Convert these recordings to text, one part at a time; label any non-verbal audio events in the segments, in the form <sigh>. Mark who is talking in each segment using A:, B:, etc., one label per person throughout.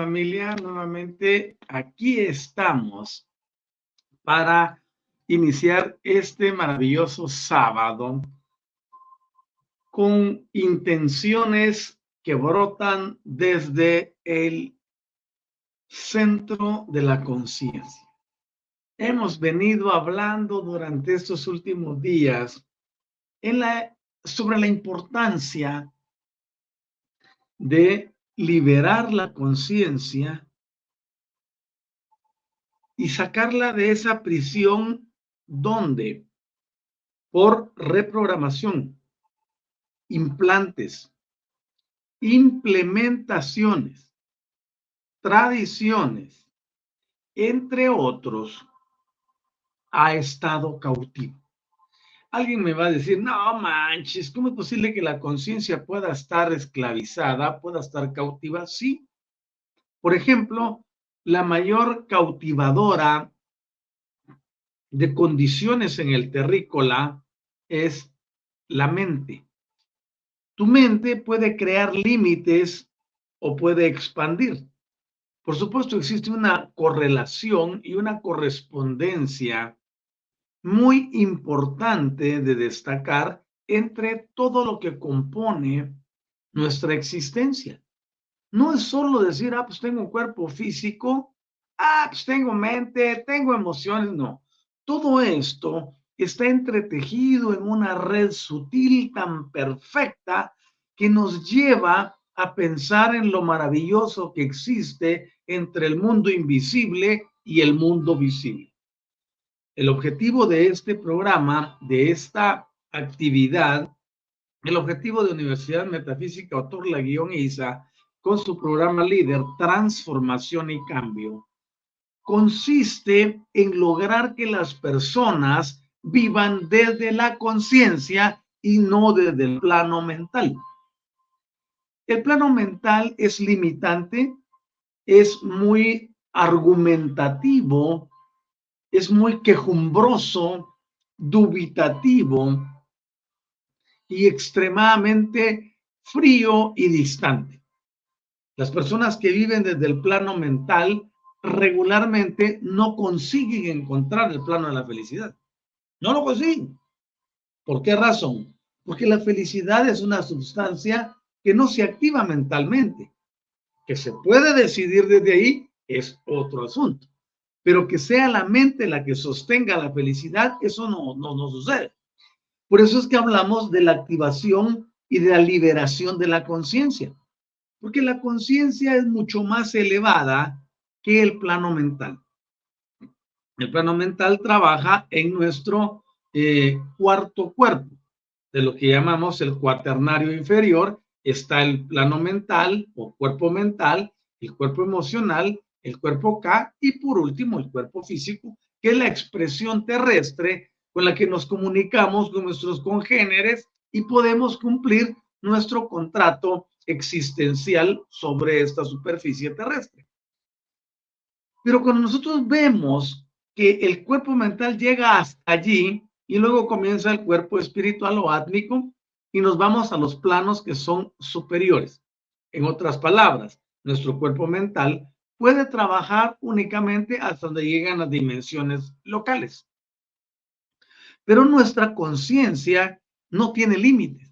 A: Familia, nuevamente aquí estamos para iniciar este maravilloso sábado con intenciones que brotan desde el centro de la conciencia. Hemos venido hablando durante estos últimos días en la, sobre la importancia de liberar la conciencia y sacarla de esa prisión donde por reprogramación, implantes, implementaciones, tradiciones, entre otros, ha estado cautivo. Alguien me va a decir, no manches, ¿cómo es posible que la conciencia pueda estar esclavizada, pueda estar cautiva? Sí. Por ejemplo, la mayor cautivadora de condiciones en el terrícola es la mente. Tu mente puede crear límites o puede expandir. Por supuesto, existe una correlación y una correspondencia muy importante de destacar entre todo lo que compone nuestra existencia. No es solo decir, ah, pues tengo un cuerpo físico, ah, pues tengo mente, tengo emociones, no. Todo esto está entretejido en una red sutil tan perfecta que nos lleva a pensar en lo maravilloso que existe entre el mundo invisible y el mundo visible. El objetivo de este programa, de esta actividad, el objetivo de Universidad Metafísica Otorla Guión ISA, con su programa líder, Transformación y Cambio, consiste en lograr que las personas vivan desde la conciencia y no desde el plano mental. El plano mental es limitante, es muy argumentativo, es muy quejumbroso, dubitativo y extremadamente frío y distante. Las personas que viven desde el plano mental regularmente no consiguen encontrar el plano de la felicidad. No lo consiguen. ¿Por qué razón? Porque la felicidad es una sustancia que no se activa mentalmente. Que se puede decidir desde ahí es otro asunto pero que sea la mente la que sostenga la felicidad, eso no, no, no sucede. Por eso es que hablamos de la activación y de la liberación de la conciencia, porque la conciencia es mucho más elevada que el plano mental. El plano mental trabaja en nuestro eh, cuarto cuerpo, de lo que llamamos el cuaternario inferior, está el plano mental o cuerpo mental, el cuerpo emocional, el cuerpo K y por último el cuerpo físico, que es la expresión terrestre con la que nos comunicamos con nuestros congéneres y podemos cumplir nuestro contrato existencial sobre esta superficie terrestre. Pero cuando nosotros vemos que el cuerpo mental llega hasta allí y luego comienza el cuerpo espiritual o átmico y nos vamos a los planos que son superiores. En otras palabras, nuestro cuerpo mental puede trabajar únicamente hasta donde llegan las dimensiones locales. Pero nuestra conciencia no tiene límites.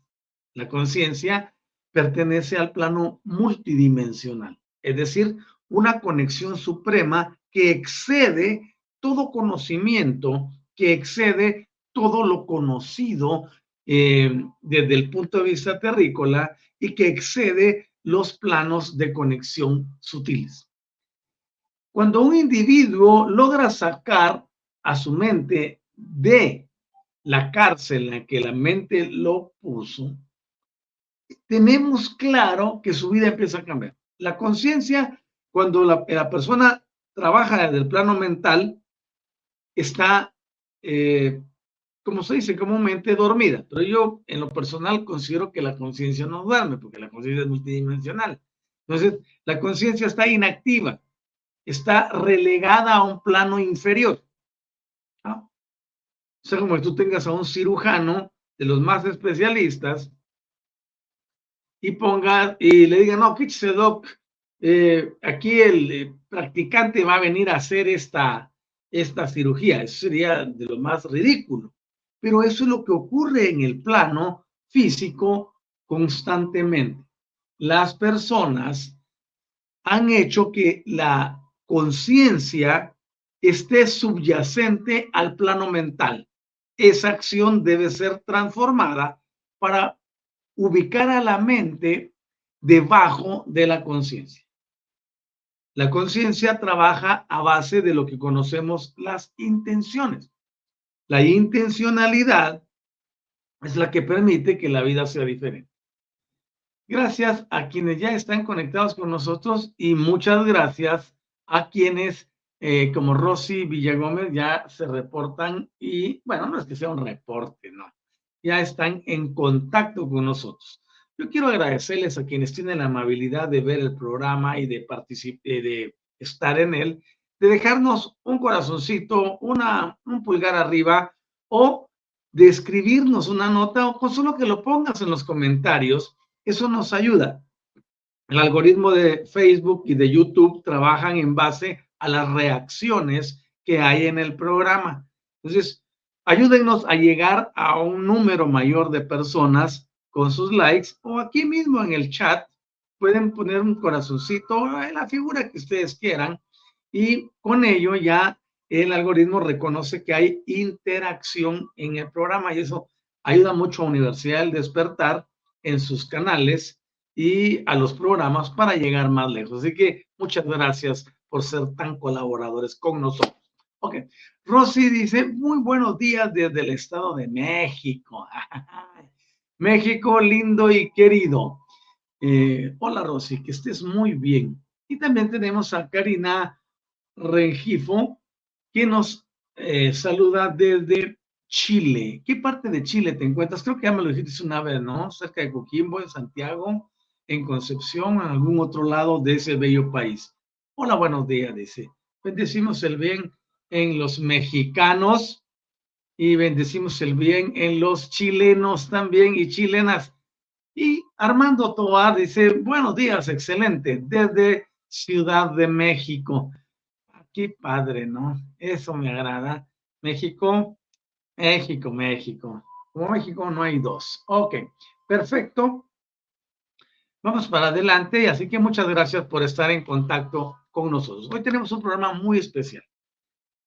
A: La conciencia pertenece al plano multidimensional, es decir, una conexión suprema que excede todo conocimiento, que excede todo lo conocido eh, desde el punto de vista terrícola y que excede los planos de conexión sutiles. Cuando un individuo logra sacar a su mente de la cárcel en la que la mente lo puso, tenemos claro que su vida empieza a cambiar. La conciencia, cuando la, persona trabaja desde el plano mental, está, eh, como se dice comúnmente, dormida. Pero yo, en lo personal, considero que la conciencia no duerme, porque la conciencia es multidimensional. Entonces, la conciencia está inactiva está relegada a un plano inferior. O sea, como que tú tengas a un cirujano de los más especialistas y ponga y le diga, no, quítese, doc, eh, aquí el eh, practicante va a venir a hacer esta, esta cirugía. Eso sería de lo más ridículo. Pero eso es lo que ocurre en el plano físico constantemente. Las personas han hecho que la conciencia esté subyacente al plano mental. Esa acción debe ser transformada para ubicar a la mente debajo de la conciencia. La conciencia trabaja a base de lo que conocemos las intenciones. La intencionalidad es la que permite que la vida sea diferente. Gracias a quienes ya están conectados con nosotros y muchas gracias a quienes eh, como Rosy Villagómez ya se reportan y, bueno, no es que sea un reporte, no, ya están en contacto con nosotros. Yo quiero agradecerles a quienes tienen la amabilidad de ver el programa y de eh, de estar en él, de dejarnos un corazoncito, una, un pulgar arriba o de escribirnos una nota o con solo que lo pongas en los comentarios, eso nos ayuda. El algoritmo de Facebook y de YouTube trabajan en base a las reacciones que hay en el programa. Entonces, ayúdennos a llegar a un número mayor de personas con sus likes o aquí mismo en el chat pueden poner un corazoncito en la figura que ustedes quieran y con ello ya el algoritmo reconoce que hay interacción en el programa y eso ayuda mucho a Universidad del Despertar en sus canales y a los programas para llegar más lejos. Así que muchas gracias por ser tan colaboradores con nosotros. Ok, Rosy dice, muy buenos días desde el Estado de México. <laughs> México lindo y querido. Eh, hola Rosy, que estés muy bien. Y también tenemos a Karina Rengifo, que nos eh, saluda desde Chile. ¿Qué parte de Chile te encuentras? Creo que ya me lo dijiste una vez, ¿no? Cerca de Coquimbo, en Santiago en Concepción en algún otro lado de ese bello país. Hola, buenos días, dice. Bendecimos el bien en los mexicanos y bendecimos el bien en los chilenos también y chilenas. Y Armando Toar dice, buenos días, excelente, desde Ciudad de México. Qué padre, ¿no? Eso me agrada. México, México, México. Como México no hay dos. Ok, perfecto. Vamos para adelante, así que muchas gracias por estar en contacto con nosotros. Hoy tenemos un programa muy especial,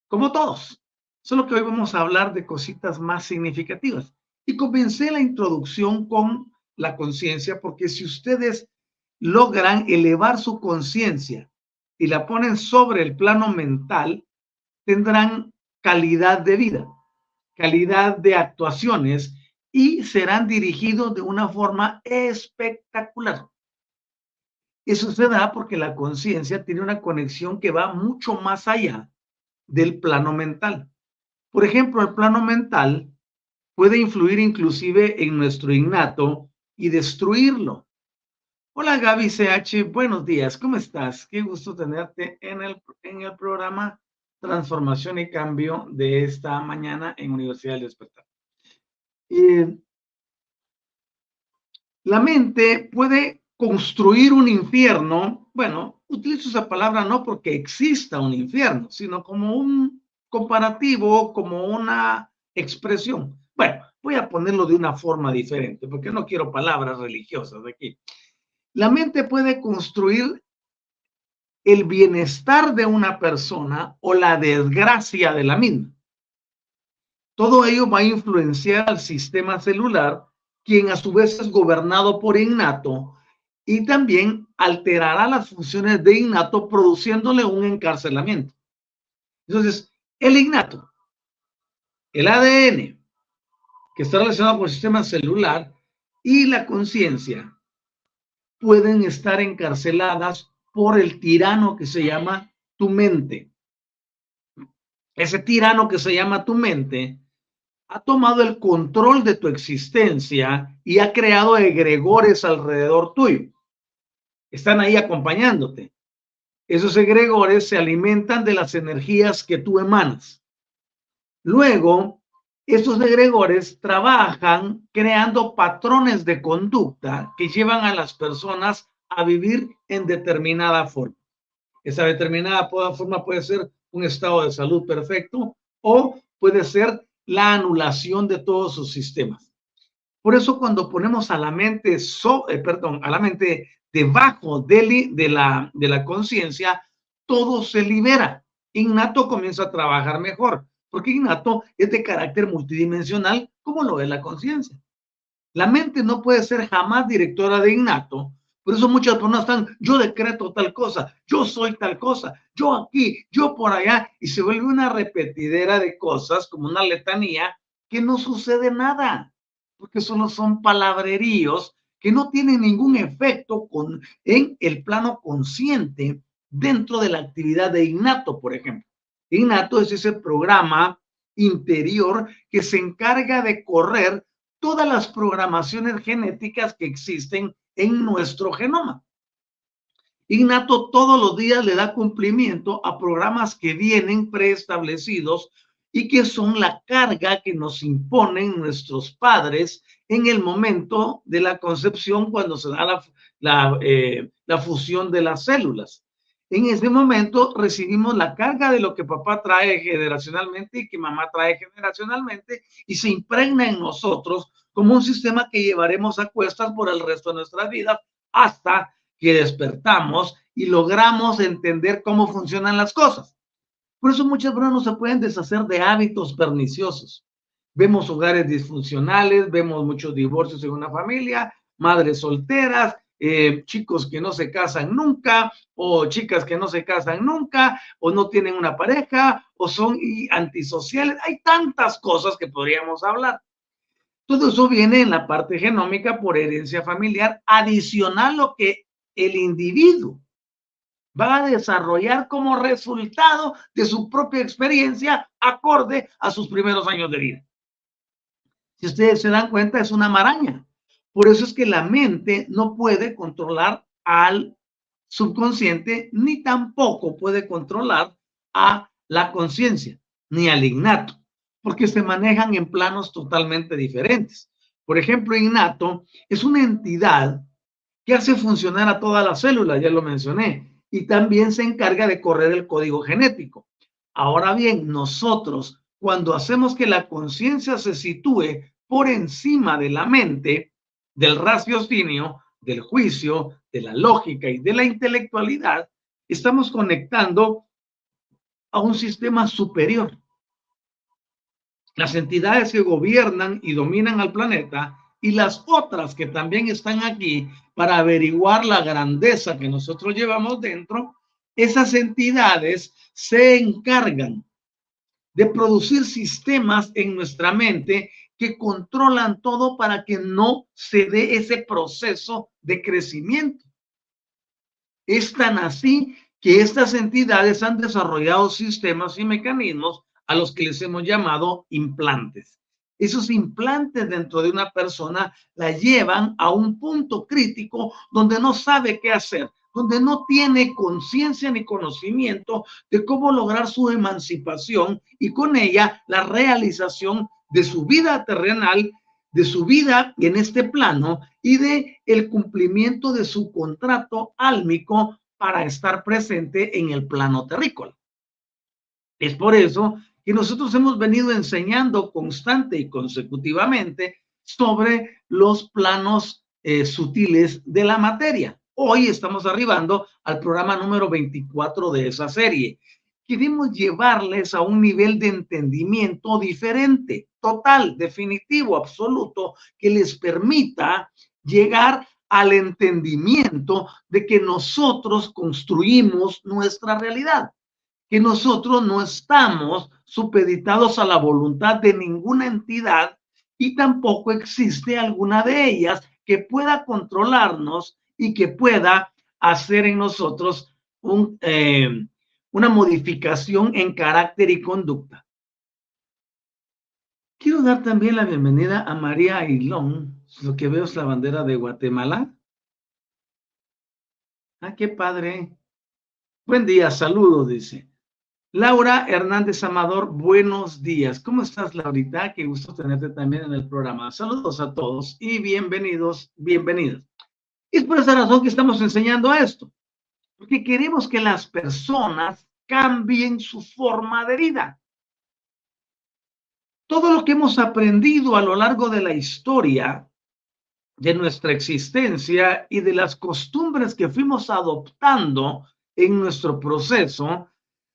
A: como todos, solo que hoy vamos a hablar de cositas más significativas. Y comencé la introducción con la conciencia, porque si ustedes logran elevar su conciencia y la ponen sobre el plano mental, tendrán calidad de vida, calidad de actuaciones y serán dirigidos de una forma espectacular. Eso se da porque la conciencia tiene una conexión que va mucho más allá del plano mental. Por ejemplo, el plano mental puede influir inclusive en nuestro innato y destruirlo. Hola Gaby CH, buenos días, ¿cómo estás? Qué gusto tenerte en el, en el programa Transformación y Cambio de esta mañana en Universidad del Despertar. La mente puede construir un infierno, bueno, utilizo esa palabra no porque exista un infierno, sino como un comparativo, como una expresión. Bueno, voy a ponerlo de una forma diferente, porque no quiero palabras religiosas aquí. La mente puede construir el bienestar de una persona o la desgracia de la misma. Todo ello va a influenciar al sistema celular, quien a su vez es gobernado por innato y también alterará las funciones de innato produciéndole un encarcelamiento. Entonces, el innato, el ADN, que está relacionado con el sistema celular, y la conciencia pueden estar encarceladas por el tirano que se llama tu mente. Ese tirano que se llama tu mente ha tomado el control de tu existencia y ha creado egregores alrededor tuyo. Están ahí acompañándote. Esos egregores se alimentan de las energías que tú emanas. Luego, esos egregores trabajan creando patrones de conducta que llevan a las personas a vivir en determinada forma. Esa determinada forma puede ser un estado de salud perfecto o puede ser la anulación de todos sus sistemas. Por eso cuando ponemos a la mente, eh, perdón, a la mente debajo de, de la, de la conciencia, todo se libera. Innato comienza a trabajar mejor, porque innato es de carácter multidimensional, como lo es la conciencia. La mente no puede ser jamás directora de innato, por eso muchas personas están, yo decreto tal cosa, yo soy tal cosa, yo aquí, yo por allá, y se vuelve una repetidera de cosas, como una letanía, que no sucede nada, porque solo son palabreríos que no tienen ningún efecto con, en el plano consciente dentro de la actividad de innato, por ejemplo. Innato es ese programa interior que se encarga de correr todas las programaciones genéticas que existen en nuestro genoma. Innato todos los días le da cumplimiento a programas que vienen preestablecidos y que son la carga que nos imponen nuestros padres en el momento de la concepción cuando se da la, la, eh, la fusión de las células. En ese momento recibimos la carga de lo que papá trae generacionalmente y que mamá trae generacionalmente y se impregna en nosotros como un sistema que llevaremos a cuestas por el resto de nuestras vidas hasta que despertamos y logramos entender cómo funcionan las cosas. Por eso muchas personas no se pueden deshacer de hábitos perniciosos. Vemos hogares disfuncionales, vemos muchos divorcios en una familia, madres solteras, eh, chicos que no se casan nunca, o chicas que no se casan nunca, o no tienen una pareja, o son antisociales. Hay tantas cosas que podríamos hablar. Todo eso viene en la parte genómica por herencia familiar, adicional lo que el individuo va a desarrollar como resultado de su propia experiencia acorde a sus primeros años de vida. Si ustedes se dan cuenta, es una maraña. Por eso es que la mente no puede controlar al subconsciente ni tampoco puede controlar a la conciencia ni al innato porque se manejan en planos totalmente diferentes. Por ejemplo, innato es una entidad que hace funcionar a todas las células, ya lo mencioné, y también se encarga de correr el código genético. Ahora bien, nosotros, cuando hacemos que la conciencia se sitúe por encima de la mente, del raciocinio, del juicio, de la lógica y de la intelectualidad, estamos conectando a un sistema superior las entidades que gobiernan y dominan al planeta y las otras que también están aquí para averiguar la grandeza que nosotros llevamos dentro, esas entidades se encargan de producir sistemas en nuestra mente que controlan todo para que no se dé ese proceso de crecimiento. Es tan así que estas entidades han desarrollado sistemas y mecanismos a los que les hemos llamado implantes. Esos implantes dentro de una persona la llevan a un punto crítico donde no sabe qué hacer, donde no tiene conciencia ni conocimiento de cómo lograr su emancipación y con ella la realización de su vida terrenal, de su vida en este plano y de el cumplimiento de su contrato álmico para estar presente en el plano terrícola. Es por eso que nosotros hemos venido enseñando constante y consecutivamente sobre los planos eh, sutiles de la materia. Hoy estamos arribando al programa número 24 de esa serie queremos llevarles a un nivel de entendimiento diferente, total, definitivo, absoluto, que les permita llegar al entendimiento de que nosotros construimos nuestra realidad, que nosotros no estamos supeditados a la voluntad de ninguna entidad y tampoco existe alguna de ellas que pueda controlarnos y que pueda hacer en nosotros un, eh, una modificación en carácter y conducta. Quiero dar también la bienvenida a María Ailón. Lo que veo es la bandera de Guatemala. Ah, qué padre. Buen día, saludos, dice. Laura Hernández Amador, buenos días. ¿Cómo estás, Laurita? Qué gusto tenerte también en el programa. Saludos a todos y bienvenidos, bienvenidas. Es por esa razón que estamos enseñando esto porque queremos que las personas cambien su forma de vida. Todo lo que hemos aprendido a lo largo de la historia de nuestra existencia y de las costumbres que fuimos adoptando en nuestro proceso,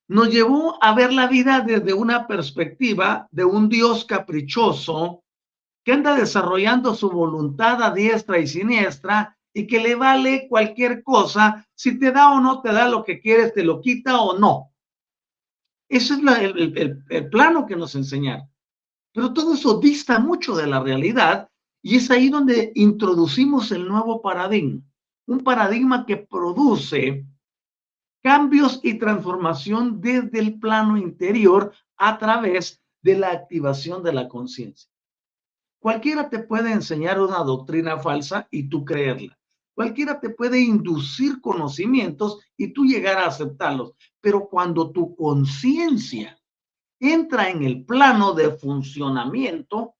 A: nos llevó a ver la vida desde una perspectiva de un Dios caprichoso que anda desarrollando su voluntad a diestra y siniestra y que le vale cualquier cosa, si te da o no te da lo que quieres, te lo quita o no. Ese es el, plano que nos enseñaron. Pero todo eso dista mucho de la realidad y es ahí donde introducimos el nuevo paradigma. Un paradigma que produce cambios y transformación desde el plano interior a través de la activación de la conciencia. Cualquiera te puede enseñar una doctrina falsa y tú creerla. Cualquiera te puede inducir conocimientos y tú llegar a aceptarlos, pero cuando tu conciencia entra en el plano de funcionamiento,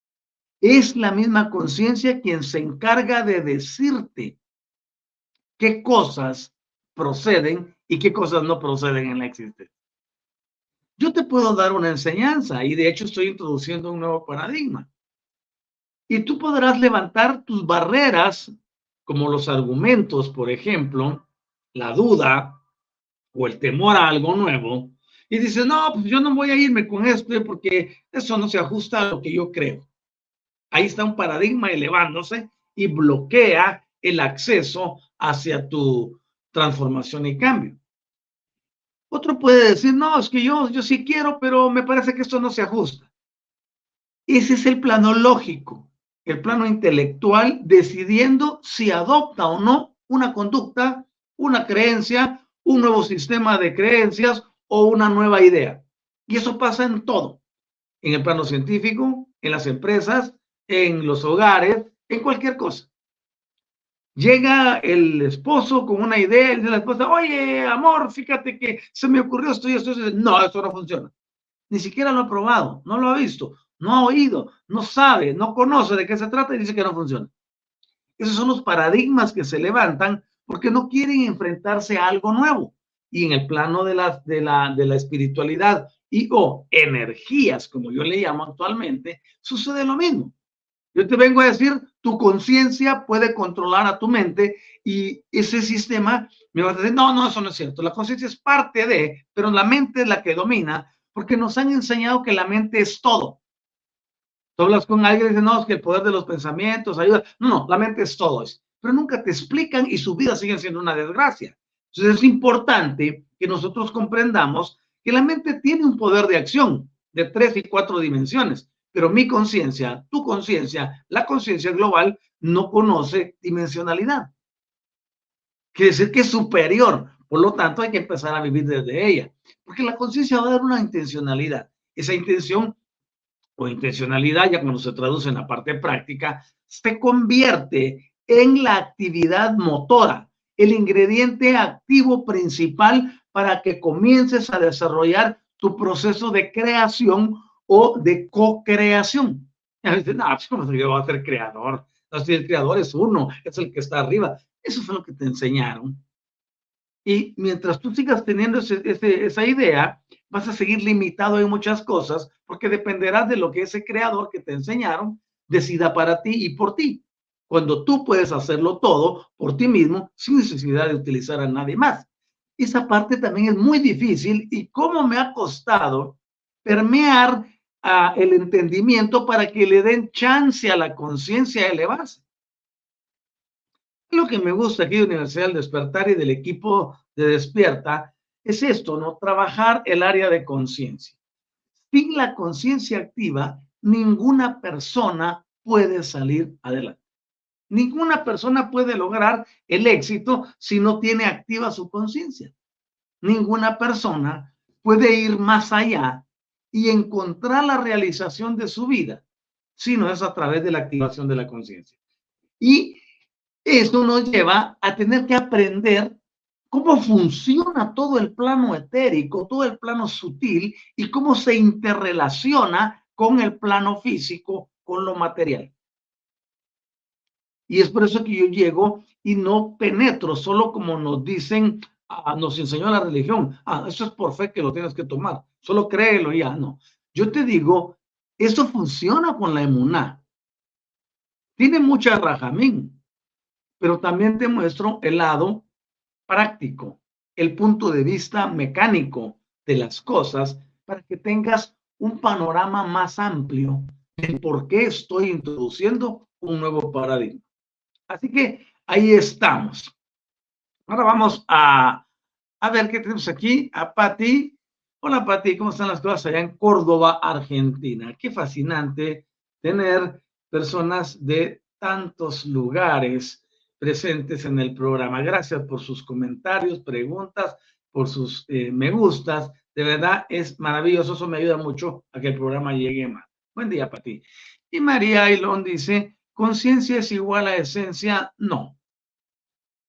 A: es la misma conciencia quien se encarga de decirte qué cosas proceden y qué cosas no proceden en la existencia. Yo te puedo dar una enseñanza y de hecho estoy introduciendo un nuevo paradigma. Y tú podrás levantar tus barreras como los argumentos, por ejemplo, la duda o el temor a algo nuevo, y dices, no, pues yo no voy a irme con esto porque eso no se ajusta a lo que yo creo. Ahí está un paradigma elevándose y bloquea el acceso hacia tu transformación y cambio. Otro puede decir, no, es que yo, yo sí quiero, pero me parece que esto no se ajusta. Ese es el plano lógico el plano intelectual, decidiendo si adopta o no una conducta, una creencia, un nuevo sistema de creencias o una nueva idea. Y eso pasa en todo, en el plano científico, en las empresas, en los hogares, en cualquier cosa. Llega el esposo con una idea y dice la esposa, oye, amor, fíjate que se me ocurrió esto y esto. No, eso no funciona. Ni siquiera lo ha probado, no lo ha visto no ha oído, no sabe, no conoce de qué se trata y dice que no funciona. Esos son los paradigmas que se levantan porque no quieren enfrentarse a algo nuevo. Y en el plano de la, de la, de la espiritualidad y o energías, como yo le llamo actualmente, sucede lo mismo. Yo te vengo a decir, tu conciencia puede controlar a tu mente y ese sistema me va a decir, no, no, eso no es cierto. La conciencia es parte de, pero la mente es la que domina porque nos han enseñado que la mente es todo Tú hablas con alguien y dices, no, es que el poder de los pensamientos ayuda. No, no, la mente es todo. Pero nunca te explican y su vida sigue siendo una desgracia. Entonces es importante que nosotros comprendamos que la mente tiene un poder de acción de tres y cuatro dimensiones, pero mi conciencia, tu conciencia, la conciencia global no conoce dimensionalidad. Quiere decir que es superior, por lo tanto hay que empezar a vivir desde ella, porque la conciencia va a dar una intencionalidad. Esa intención o intencionalidad, ya cuando se traduce en la parte práctica, se convierte en la actividad motora, el ingrediente activo principal para que comiences a desarrollar tu proceso de creación o de co-creación. Y a veces, no, pues ¿cómo yo voy a ser creador? No, si el creador es uno, es el que está arriba. Eso fue lo que te enseñaron. Y mientras tú sigas teniendo esa idea, vas a seguir limitado en muchas cosas porque dependerás de lo que ese creador que te enseñaron decida para ti y por ti. Cuando tú puedes hacerlo todo por ti mismo sin necesidad de utilizar a nadie más. Esa parte también es muy difícil y cómo me ha costado permear el entendimiento para que le den chance a la conciencia de elevarse. Lo que me gusta aquí de Universidad del Despertar y del equipo de Despierta es esto, ¿no? Trabajar el área de conciencia. Sin la conciencia activa, ninguna persona puede salir adelante. Ninguna persona puede lograr el éxito si no tiene activa su conciencia. Ninguna persona puede ir más allá y encontrar la realización de su vida si no es a través de la activación de la conciencia. Y esto nos lleva a tener que aprender cómo funciona todo el plano etérico, todo el plano sutil y cómo se interrelaciona con el plano físico, con lo material. Y es por eso que yo llego y no penetro, solo como nos dicen, ah, nos enseñó la religión. Ah, eso es por fe que lo tienes que tomar. Solo créelo y ya, no. Yo te digo, eso funciona con la emuná. Tiene mucha rajamín pero también te muestro el lado práctico, el punto de vista mecánico de las cosas para que tengas un panorama más amplio de por qué estoy introduciendo un nuevo paradigma. Así que ahí estamos. Ahora vamos a, a ver qué tenemos aquí. A Patti. Hola Patti, ¿cómo están las cosas allá en Córdoba, Argentina? Qué fascinante tener personas de tantos lugares presentes en el programa. Gracias por sus comentarios, preguntas, por sus eh, me gustas. De verdad es maravilloso, eso me ayuda mucho a que el programa llegue más. Buen día para ti. Y María Ailón dice, ¿conciencia es igual a esencia? No.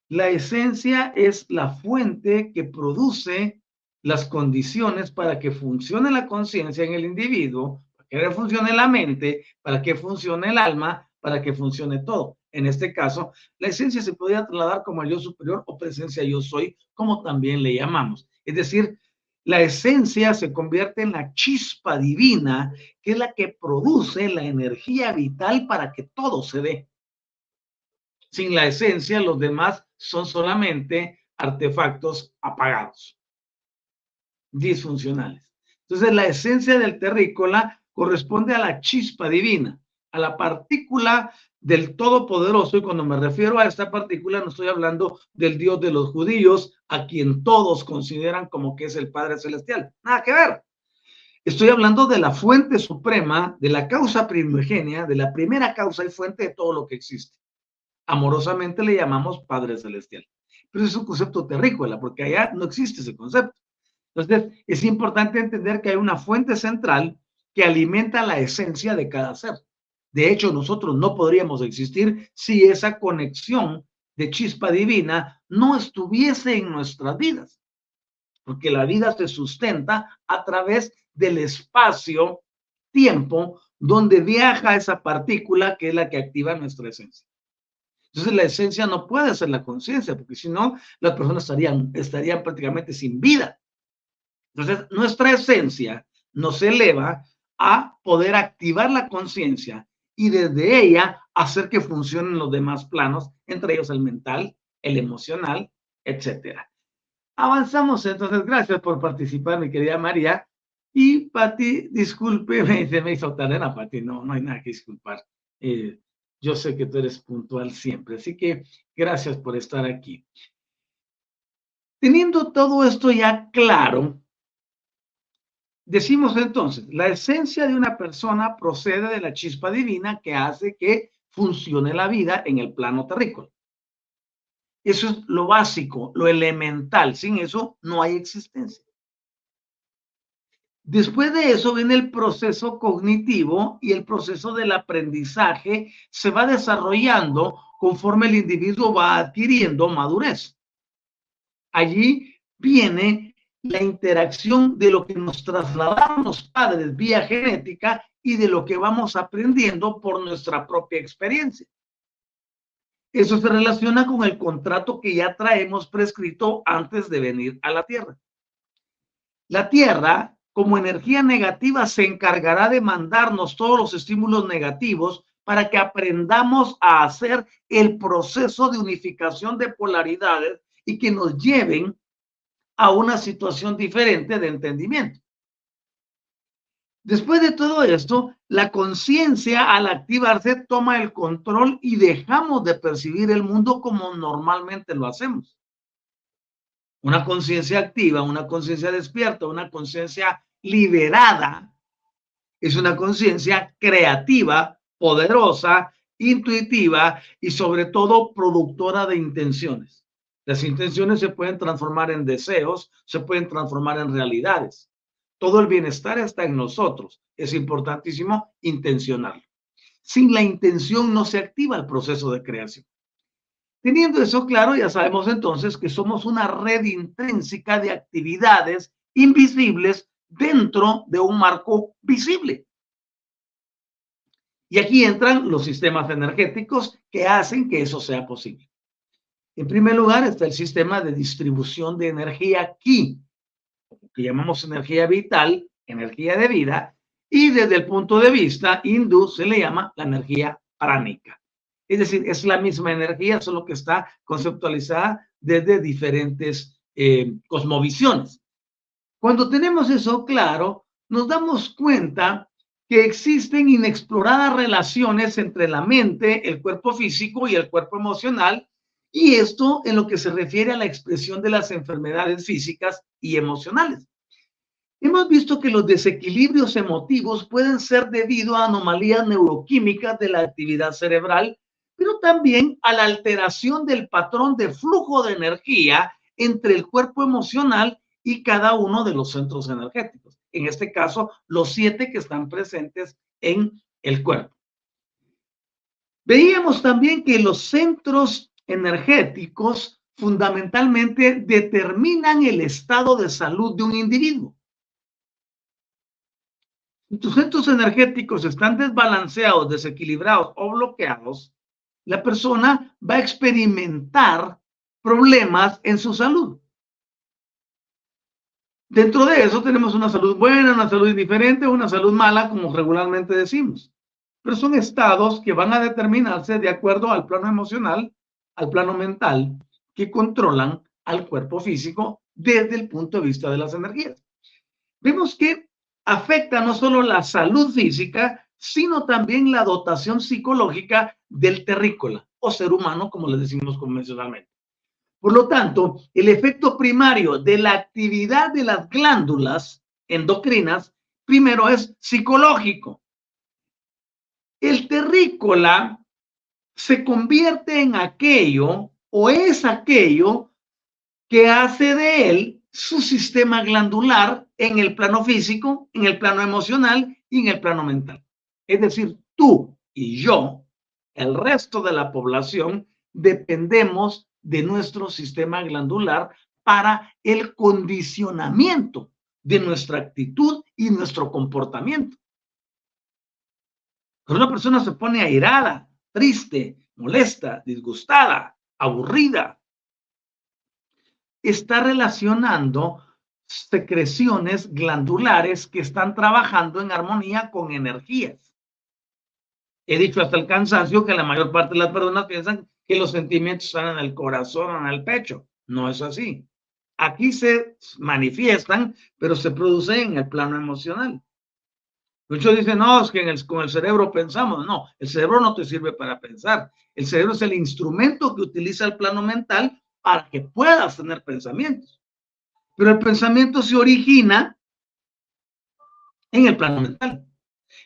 A: La esencia es la fuente que produce las condiciones para que funcione la conciencia en el individuo, para que funcione la mente, para que funcione el alma, para que funcione todo en este caso, la esencia se podría trasladar como el yo superior o presencia yo soy, como también le llamamos. Es decir, la esencia se convierte en la chispa divina, que es la que produce la energía vital para que todo se dé. Sin la esencia, los demás son solamente artefactos apagados, disfuncionales. Entonces, la esencia del terrícola corresponde a la chispa divina, a la partícula del Todopoderoso, y cuando me refiero a esta partícula, no estoy hablando del Dios de los judíos, a quien todos consideran como que es el Padre Celestial. Nada que ver. Estoy hablando de la fuente suprema, de la causa primigenia, de la primera causa y fuente de todo lo que existe. Amorosamente le llamamos Padre Celestial. Pero es un concepto terrícola, porque allá no existe ese concepto. Entonces, es importante entender que hay una fuente central que alimenta la esencia de cada ser. De hecho, nosotros no podríamos existir si esa conexión de chispa divina no estuviese en nuestras vidas, porque la vida se sustenta a través del espacio, tiempo, donde viaja esa partícula que es la que activa nuestra esencia. Entonces la esencia no puede ser la conciencia, porque si no, las personas estarían, estarían prácticamente sin vida. Entonces, nuestra esencia nos eleva a poder activar la conciencia y desde ella hacer que funcionen los demás planos, entre ellos el mental, el emocional, etcétera. Avanzamos entonces, gracias por participar, mi querida María. Y Pati, disculpe, me, <laughs> me hizo tarea, Pati, no, no hay nada que disculpar. Eh, yo sé que tú eres puntual siempre, así que gracias por estar aquí. Teniendo todo esto ya claro, decimos entonces, la esencia de una persona procede de la chispa divina que hace que funcione la vida en el plano terrícola. Eso es lo básico, lo elemental. Sin eso no hay existencia. Después de eso viene el proceso cognitivo y el proceso del aprendizaje se va desarrollando conforme el individuo va adquiriendo madurez. Allí viene la interacción de lo que nos trasladaron los padres vía genética y de lo que vamos aprendiendo por nuestra propia experiencia. Eso se relaciona con el contrato que ya traemos prescrito antes de venir a la Tierra. La Tierra como energía negativa se encargará de mandarnos todos los estímulos negativos para que aprendamos a hacer el proceso de unificación de polaridades y que nos lleven a una situación diferente de entendimiento. Después de todo esto, la conciencia al activarse toma el control y dejamos de percibir el mundo como normalmente lo hacemos. Una conciencia activa, una conciencia despierta, una conciencia liberada es una conciencia creativa, poderosa, intuitiva y sobre todo productora de intenciones. Las intenciones se pueden transformar en deseos, se pueden transformar en realidades. Todo el bienestar está en nosotros. Es importantísimo intencionarlo. Sin la intención no se activa el proceso de creación. Teniendo eso claro, ya sabemos entonces que somos una red intrínseca de actividades invisibles dentro de un marco visible. Y aquí entran los sistemas energéticos que hacen que eso sea posible. En primer lugar está el sistema de distribución de energía aquí, que llamamos energía vital, energía de vida, y desde el punto de vista hindú se le llama la energía pránica. Es decir, es la misma energía, solo que está conceptualizada desde diferentes eh, cosmovisiones. Cuando tenemos eso claro, nos damos cuenta que existen inexploradas relaciones entre la mente, el cuerpo físico y el cuerpo emocional, y esto en lo que se refiere a la expresión de las enfermedades físicas y emocionales. Hemos visto que los desequilibrios emotivos pueden ser debido a anomalías neuroquímicas de la actividad cerebral, pero también a la alteración del patrón de flujo de energía entre el cuerpo emocional y cada uno de los centros energéticos. En este caso, los siete que están presentes en el cuerpo. Veíamos también que los centros energéticos fundamentalmente determinan el estado de salud de un individuo. Si tus centros energéticos están desbalanceados, desequilibrados o bloqueados, la persona va a experimentar problemas en su salud. Dentro de eso tenemos una salud buena, una salud indiferente, una salud mala, como regularmente decimos. Pero son estados que van a determinarse de acuerdo al plano emocional, al plano mental, que controlan al cuerpo físico desde el punto de vista de las energías. Vemos que afecta no solo la salud física, sino también la dotación psicológica del terrícola o ser humano, como le decimos convencionalmente. Por lo tanto, el efecto primario de la actividad de las glándulas endocrinas, primero es psicológico. El terrícola se convierte en aquello o es aquello que hace de él su sistema glandular en el plano físico, en el plano emocional y en el plano mental. Es decir, tú y yo, el resto de la población, dependemos de nuestro sistema glandular para el condicionamiento de nuestra actitud y nuestro comportamiento. Cuando una persona se pone airada, triste, molesta, disgustada, aburrida, está relacionando secreciones glandulares que están trabajando en armonía con energías. He dicho hasta el cansancio que la mayor parte de las personas piensan que los sentimientos están en el corazón el pecho. No es así. aquí se manifiestan, pero se producen en el plano emocional. Muchos dicen, no, es que en el, con el cerebro pensamos. No, el cerebro no te sirve para pensar. El cerebro es el instrumento que utiliza el plano mental para que puedas tener pensamientos. Pero el pensamiento se origina en el plano mental.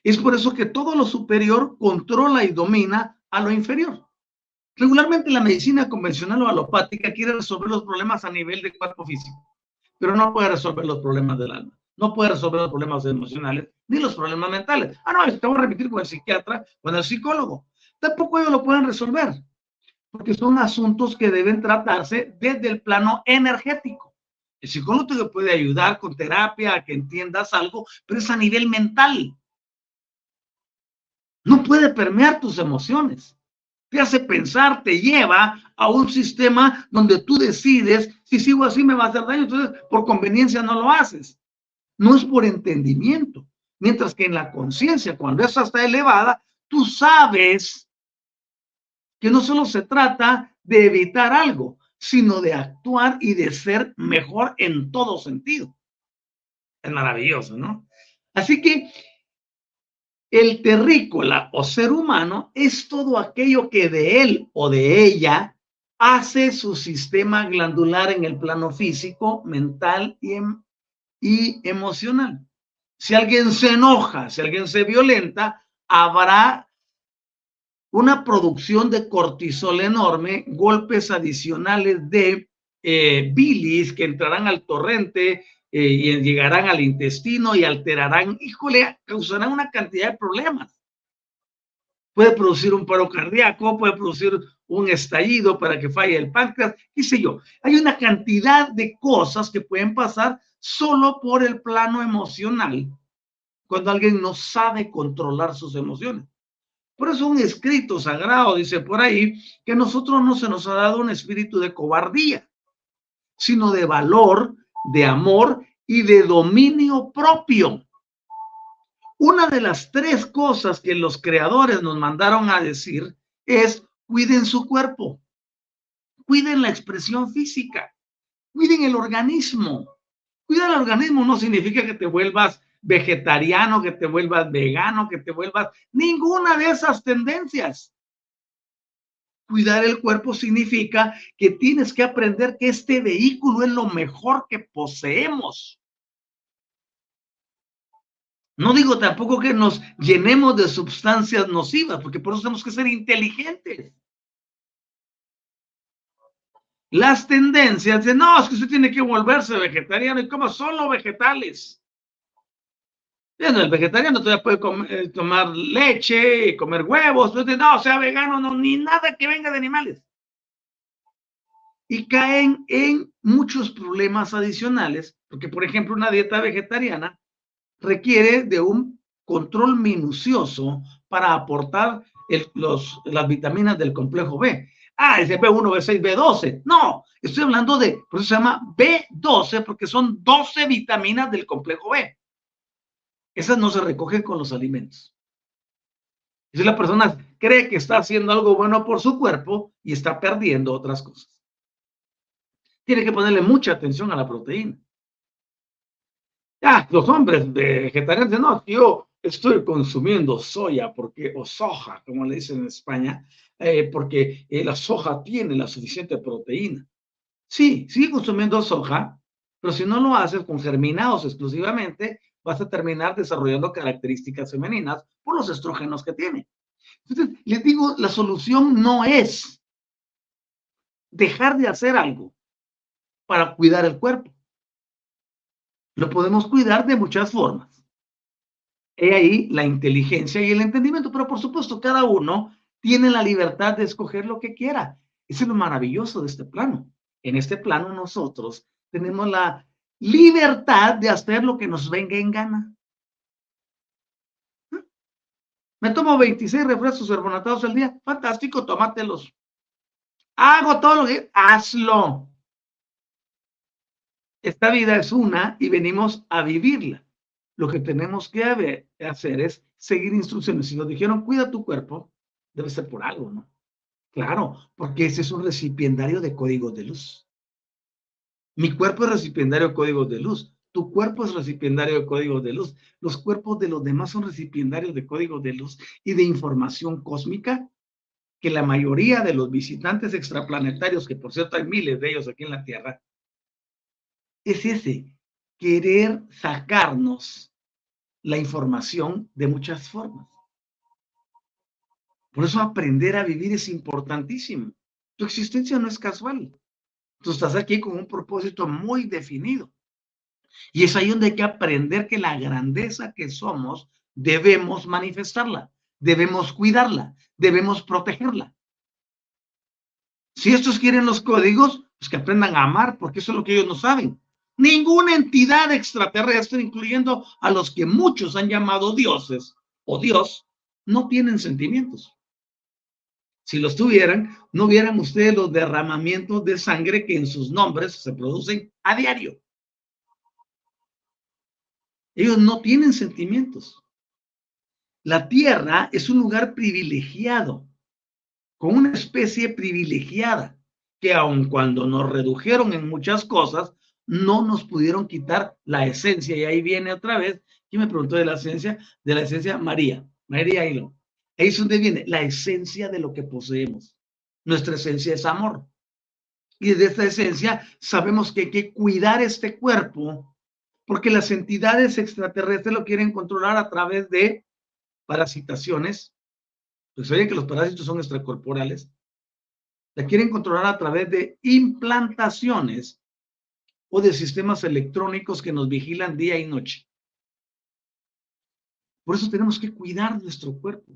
A: Es por eso que todo lo superior controla y domina a lo inferior. Regularmente la medicina convencional o alopática quiere resolver los problemas a nivel de cuerpo físico, pero no puede resolver los problemas del alma, no puede resolver los problemas emocionales ni los problemas mentales. Ah, no, te voy a repetir con el psiquiatra, con el psicólogo. Tampoco ellos lo pueden resolver, porque son asuntos que deben tratarse desde el plano energético. El psicólogo te puede ayudar con terapia a que entiendas algo, pero es a nivel mental. No puede permear tus emociones. Te hace pensar, te lleva a un sistema donde tú decides, si sigo así me va a hacer daño, entonces por conveniencia no lo haces. No es por entendimiento. Mientras que en la conciencia, cuando esa está elevada, tú sabes que no solo se trata de evitar algo, sino de actuar y de ser mejor en todo sentido. Es maravilloso, ¿no? Así que el terrícola o ser humano es todo aquello que de él o de ella hace su sistema glandular en el plano físico, mental y, em, emocional. Si alguien se enoja, si alguien se violenta, habrá una producción de cortisol enorme, golpes adicionales de eh, bilis que entrarán al torrente eh, y llegarán al intestino y alterarán, híjole, causarán una cantidad de problemas. Puede producir un paro cardíaco, puede producir un estallido para que falle el páncreas, qué sé yo. Hay una cantidad de cosas que pueden pasar solo por el plano emocional cuando alguien no sabe controlar sus emociones. Por eso un escrito sagrado dice por ahí que nosotros no se nos ha dado un espíritu de cobardía, sino de valor, de amor y de dominio propio. Una de las tres cosas que los creadores nos mandaron a decir es cuiden su cuerpo, cuiden la expresión física, cuiden el organismo. Cuidar el organismo no significa que te vuelvas vegetariano, que te vuelvas vegano, que te vuelvas ninguna de esas tendencias cuidar el cuerpo significa que tienes que aprender que este vehículo es lo mejor que poseemos. No digo tampoco que nos llenemos de sustancias nocivas, porque por eso tenemos que ser inteligentes. Las tendencias de no, es que usted tiene que volverse vegetariano y coma solo vegetales el vegetariano todavía puede eh, tomar leche, comer huevos, no, sea vegano, no, ni nada que venga de animales. Y caen en muchos problemas adicionales, porque por ejemplo una dieta vegetariana requiere de un control minucioso para aportar los, las vitaminas del complejo B. Ah, ese B1, B6, B12. No, estoy hablando de, por eso se llama B12, porque son 12 vitaminas del complejo B. Esas no se recogen con los alimentos. Si la persona cree que está haciendo algo bueno por su cuerpo y está perdiendo otras cosas. Tiene que ponerle mucha atención a la proteína. Ya, los hombres vegetarianos, no, yo estoy consumiendo soya porque, o soja, como le dicen en España, eh, porque eh, la soja tiene la suficiente proteína. Sí, sigue consumiendo soja, pero si no lo haces con germinados exclusivamente, vas a terminar desarrollando características femeninas por los estrógenos que tiene. Entonces, les digo, la solución no es dejar de hacer algo para cuidar el cuerpo. Lo podemos cuidar de muchas formas. He ahí la inteligencia y el entendimiento, pero por supuesto cada uno tiene la libertad de escoger lo que quiera. Eso es lo maravilloso de este plano. En este plano nosotros tenemos la libertad de hacer lo que nos venga en gana. Me tomo 26 refrescos carbonatados al día. Fantástico, tómatelos. Hago todo lo que... Hazlo. Esta vida es una y venimos a vivirla. Lo que tenemos que hacer es seguir instrucciones. Si nos dijeron, cuida tu cuerpo, debe ser por algo, ¿no? Claro, porque ese es un recipiendario de códigos de luz. Mi cuerpo es recipiendario de códigos de luz. Tu cuerpo es recipiendario de códigos de luz. Los cuerpos de los demás son recipiendarios de códigos de luz y de información cósmica que la mayoría de los visitantes extraplanetarios, que por cierto hay miles de ellos aquí en la Tierra, es ese, querer sacarnos la información de muchas formas. Por eso aprender a vivir es importantísimo. Tu existencia no es casual. Tú estás aquí con un propósito muy definido. Y es ahí donde hay que aprender que la grandeza que somos debemos manifestarla, debemos cuidarla, debemos protegerla. Si estos quieren los códigos, pues que aprendan a amar, porque eso es lo que ellos no saben. Ninguna entidad extraterrestre, incluyendo a los que muchos han llamado dioses o Dios, no tienen sentimientos. Si los tuvieran, no vieran ustedes los derramamientos de sangre que en sus nombres se producen a diario. Ellos no tienen sentimientos. La tierra es un lugar privilegiado, con una especie privilegiada, que aun cuando nos redujeron en muchas cosas, no nos pudieron quitar la esencia. Y ahí viene otra vez, ¿quién me preguntó de la esencia? De la esencia María, María Hilo. Es donde viene la esencia de lo que poseemos. Nuestra esencia es amor. Y de esta esencia sabemos que hay que cuidar este cuerpo porque las entidades extraterrestres lo quieren controlar a través de parasitaciones. Pues oye que los parásitos son extracorporales. La quieren controlar a través de implantaciones o de sistemas electrónicos que nos vigilan día y noche. Por eso tenemos que cuidar nuestro cuerpo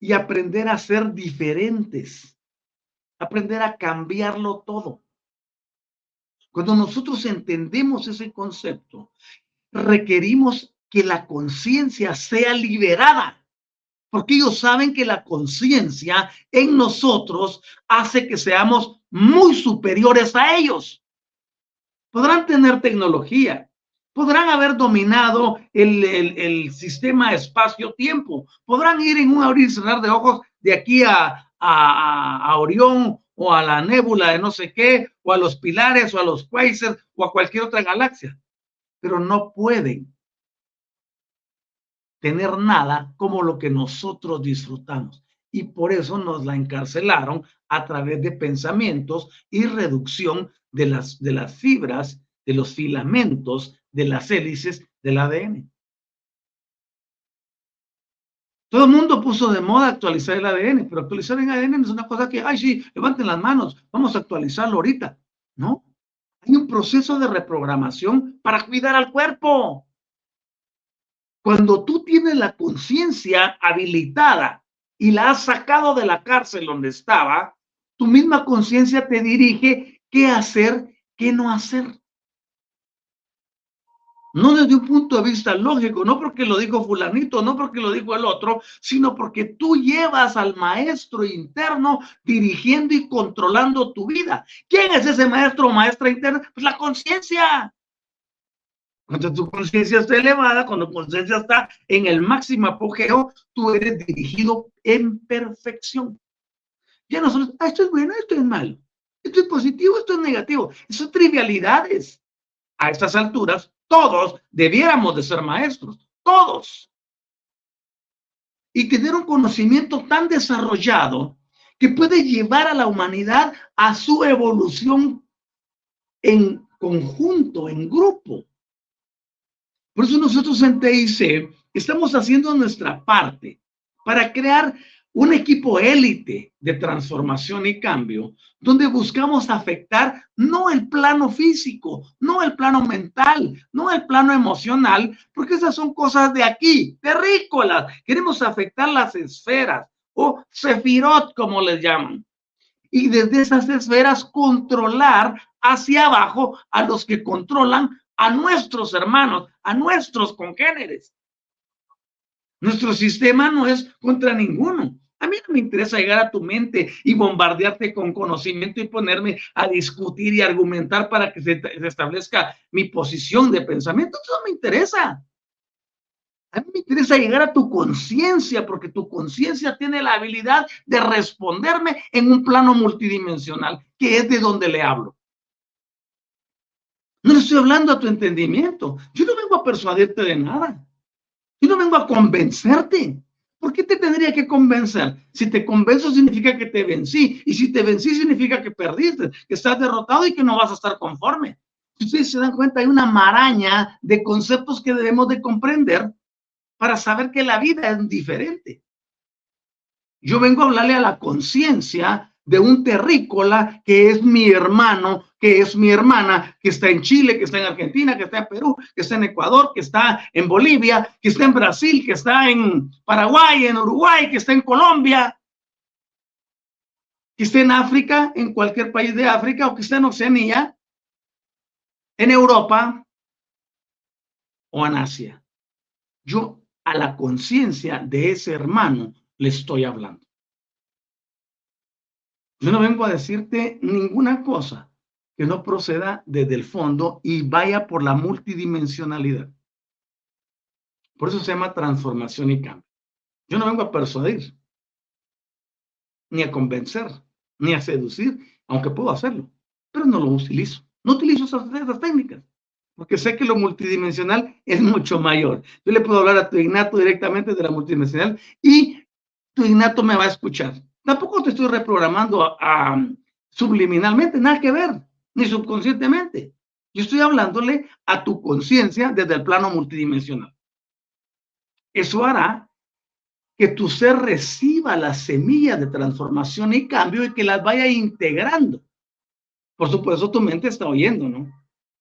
A: y aprender a ser diferentes, aprender a cambiarlo todo. Cuando nosotros entendemos ese concepto, requerimos que la conciencia sea liberada, porque ellos saben que la conciencia en nosotros hace que seamos muy superiores a ellos. Podrán tener tecnología, podrán haber dominado el, sistema espacio-tiempo, podrán ir en un abrir y cerrar de ojos de aquí a, a, Orión o a la nébula de no sé qué, o a los pilares, o a los quasars, o a cualquier otra galaxia, pero no pueden tener nada como lo que nosotros disfrutamos. Y por eso nos la encarcelaron a través de pensamientos y reducción de las, de las fibras, de los filamentos de las hélices del ADN. Todo el mundo puso de moda actualizar el ADN, pero actualizar el ADN es una cosa que, ay, sí, levanten las manos, vamos a actualizarlo ahorita. No, hay un proceso de reprogramación para cuidar al cuerpo. Cuando tú tienes la conciencia habilitada y la has sacado de la cárcel donde estaba, tu misma conciencia te dirige qué hacer, qué no hacer no desde un punto de vista lógico, no porque lo dijo fulanito, no porque lo dijo el otro, sino porque tú llevas al maestro interno dirigiendo y controlando tu vida. ¿Quién es ese maestro o maestra interna? Pues la conciencia. Cuando tu conciencia está elevada, cuando tu conciencia está en el máximo apogeo, tú eres dirigido en perfección. Ya no son, ah, esto es bueno, esto es malo, esto es positivo, esto es negativo. Son trivialidades. A estas alturas, todos debiéramos de ser maestros, todos. Y tener un conocimiento tan desarrollado que puede llevar a la humanidad a su evolución en conjunto, en grupo. Por eso nosotros en TIC estamos haciendo nuestra parte para crear un equipo élite de transformación y cambio, donde buscamos afectar no el plano físico, no el plano mental, no el plano emocional, porque esas son cosas de aquí, terrícolas. Queremos afectar las esferas o sefirot, como les llaman. Y desde esas esferas controlar hacia abajo a los que controlan a nuestros hermanos, a nuestros congéneres. Nuestro sistema no es contra ninguno. A mí no me interesa llegar a tu mente y bombardearte con conocimiento y ponerme a discutir y argumentar para que se, establezca mi posición de pensamiento. Eso no me interesa. A mí me interesa llegar a tu conciencia porque tu conciencia tiene la habilidad de responderme en un plano multidimensional, que es de donde le hablo. No estoy hablando a tu entendimiento. Yo no vengo a persuadirte de nada. Yo no vengo a convencerte. ¿Por qué te tendría que convencer? Si te convenzo significa que te vencí. Y si te vencí significa que perdiste, que estás derrotado y que no vas a estar conforme. Ustedes se dan cuenta, hay una maraña de conceptos que debemos de comprender para saber que la vida es diferente. Yo vengo a hablarle a la conciencia de un terrícola que es mi hermano, que es mi hermana, que está en Chile, que está en Argentina, que está en Perú, que está en Ecuador, que está en Bolivia, que está en Brasil, que está en Paraguay, en Uruguay, que está en Colombia, que está en África, en cualquier país de África, o que está en Oceanía, en Europa o en Asia. Yo a la conciencia de ese hermano le estoy hablando. Yo no vengo a decirte ninguna cosa que no proceda desde el fondo y vaya por la multidimensionalidad. Por eso se llama transformación y cambio. Yo no vengo a persuadir, ni a convencer, ni a seducir, aunque puedo hacerlo, pero no lo utilizo. No utilizo esas, técnicas, porque sé que lo multidimensional es mucho mayor. Yo le puedo hablar a tu Ignato directamente de la multidimensional y tu Ignato me va a escuchar. Tampoco te estoy reprogramando subliminalmente, nada que ver, ni subconscientemente. Yo estoy hablándole a tu conciencia desde el plano multidimensional. Eso hará que tu ser reciba las semillas de transformación y cambio y que las vaya integrando. Por supuesto, tu mente está oyendo, ¿no?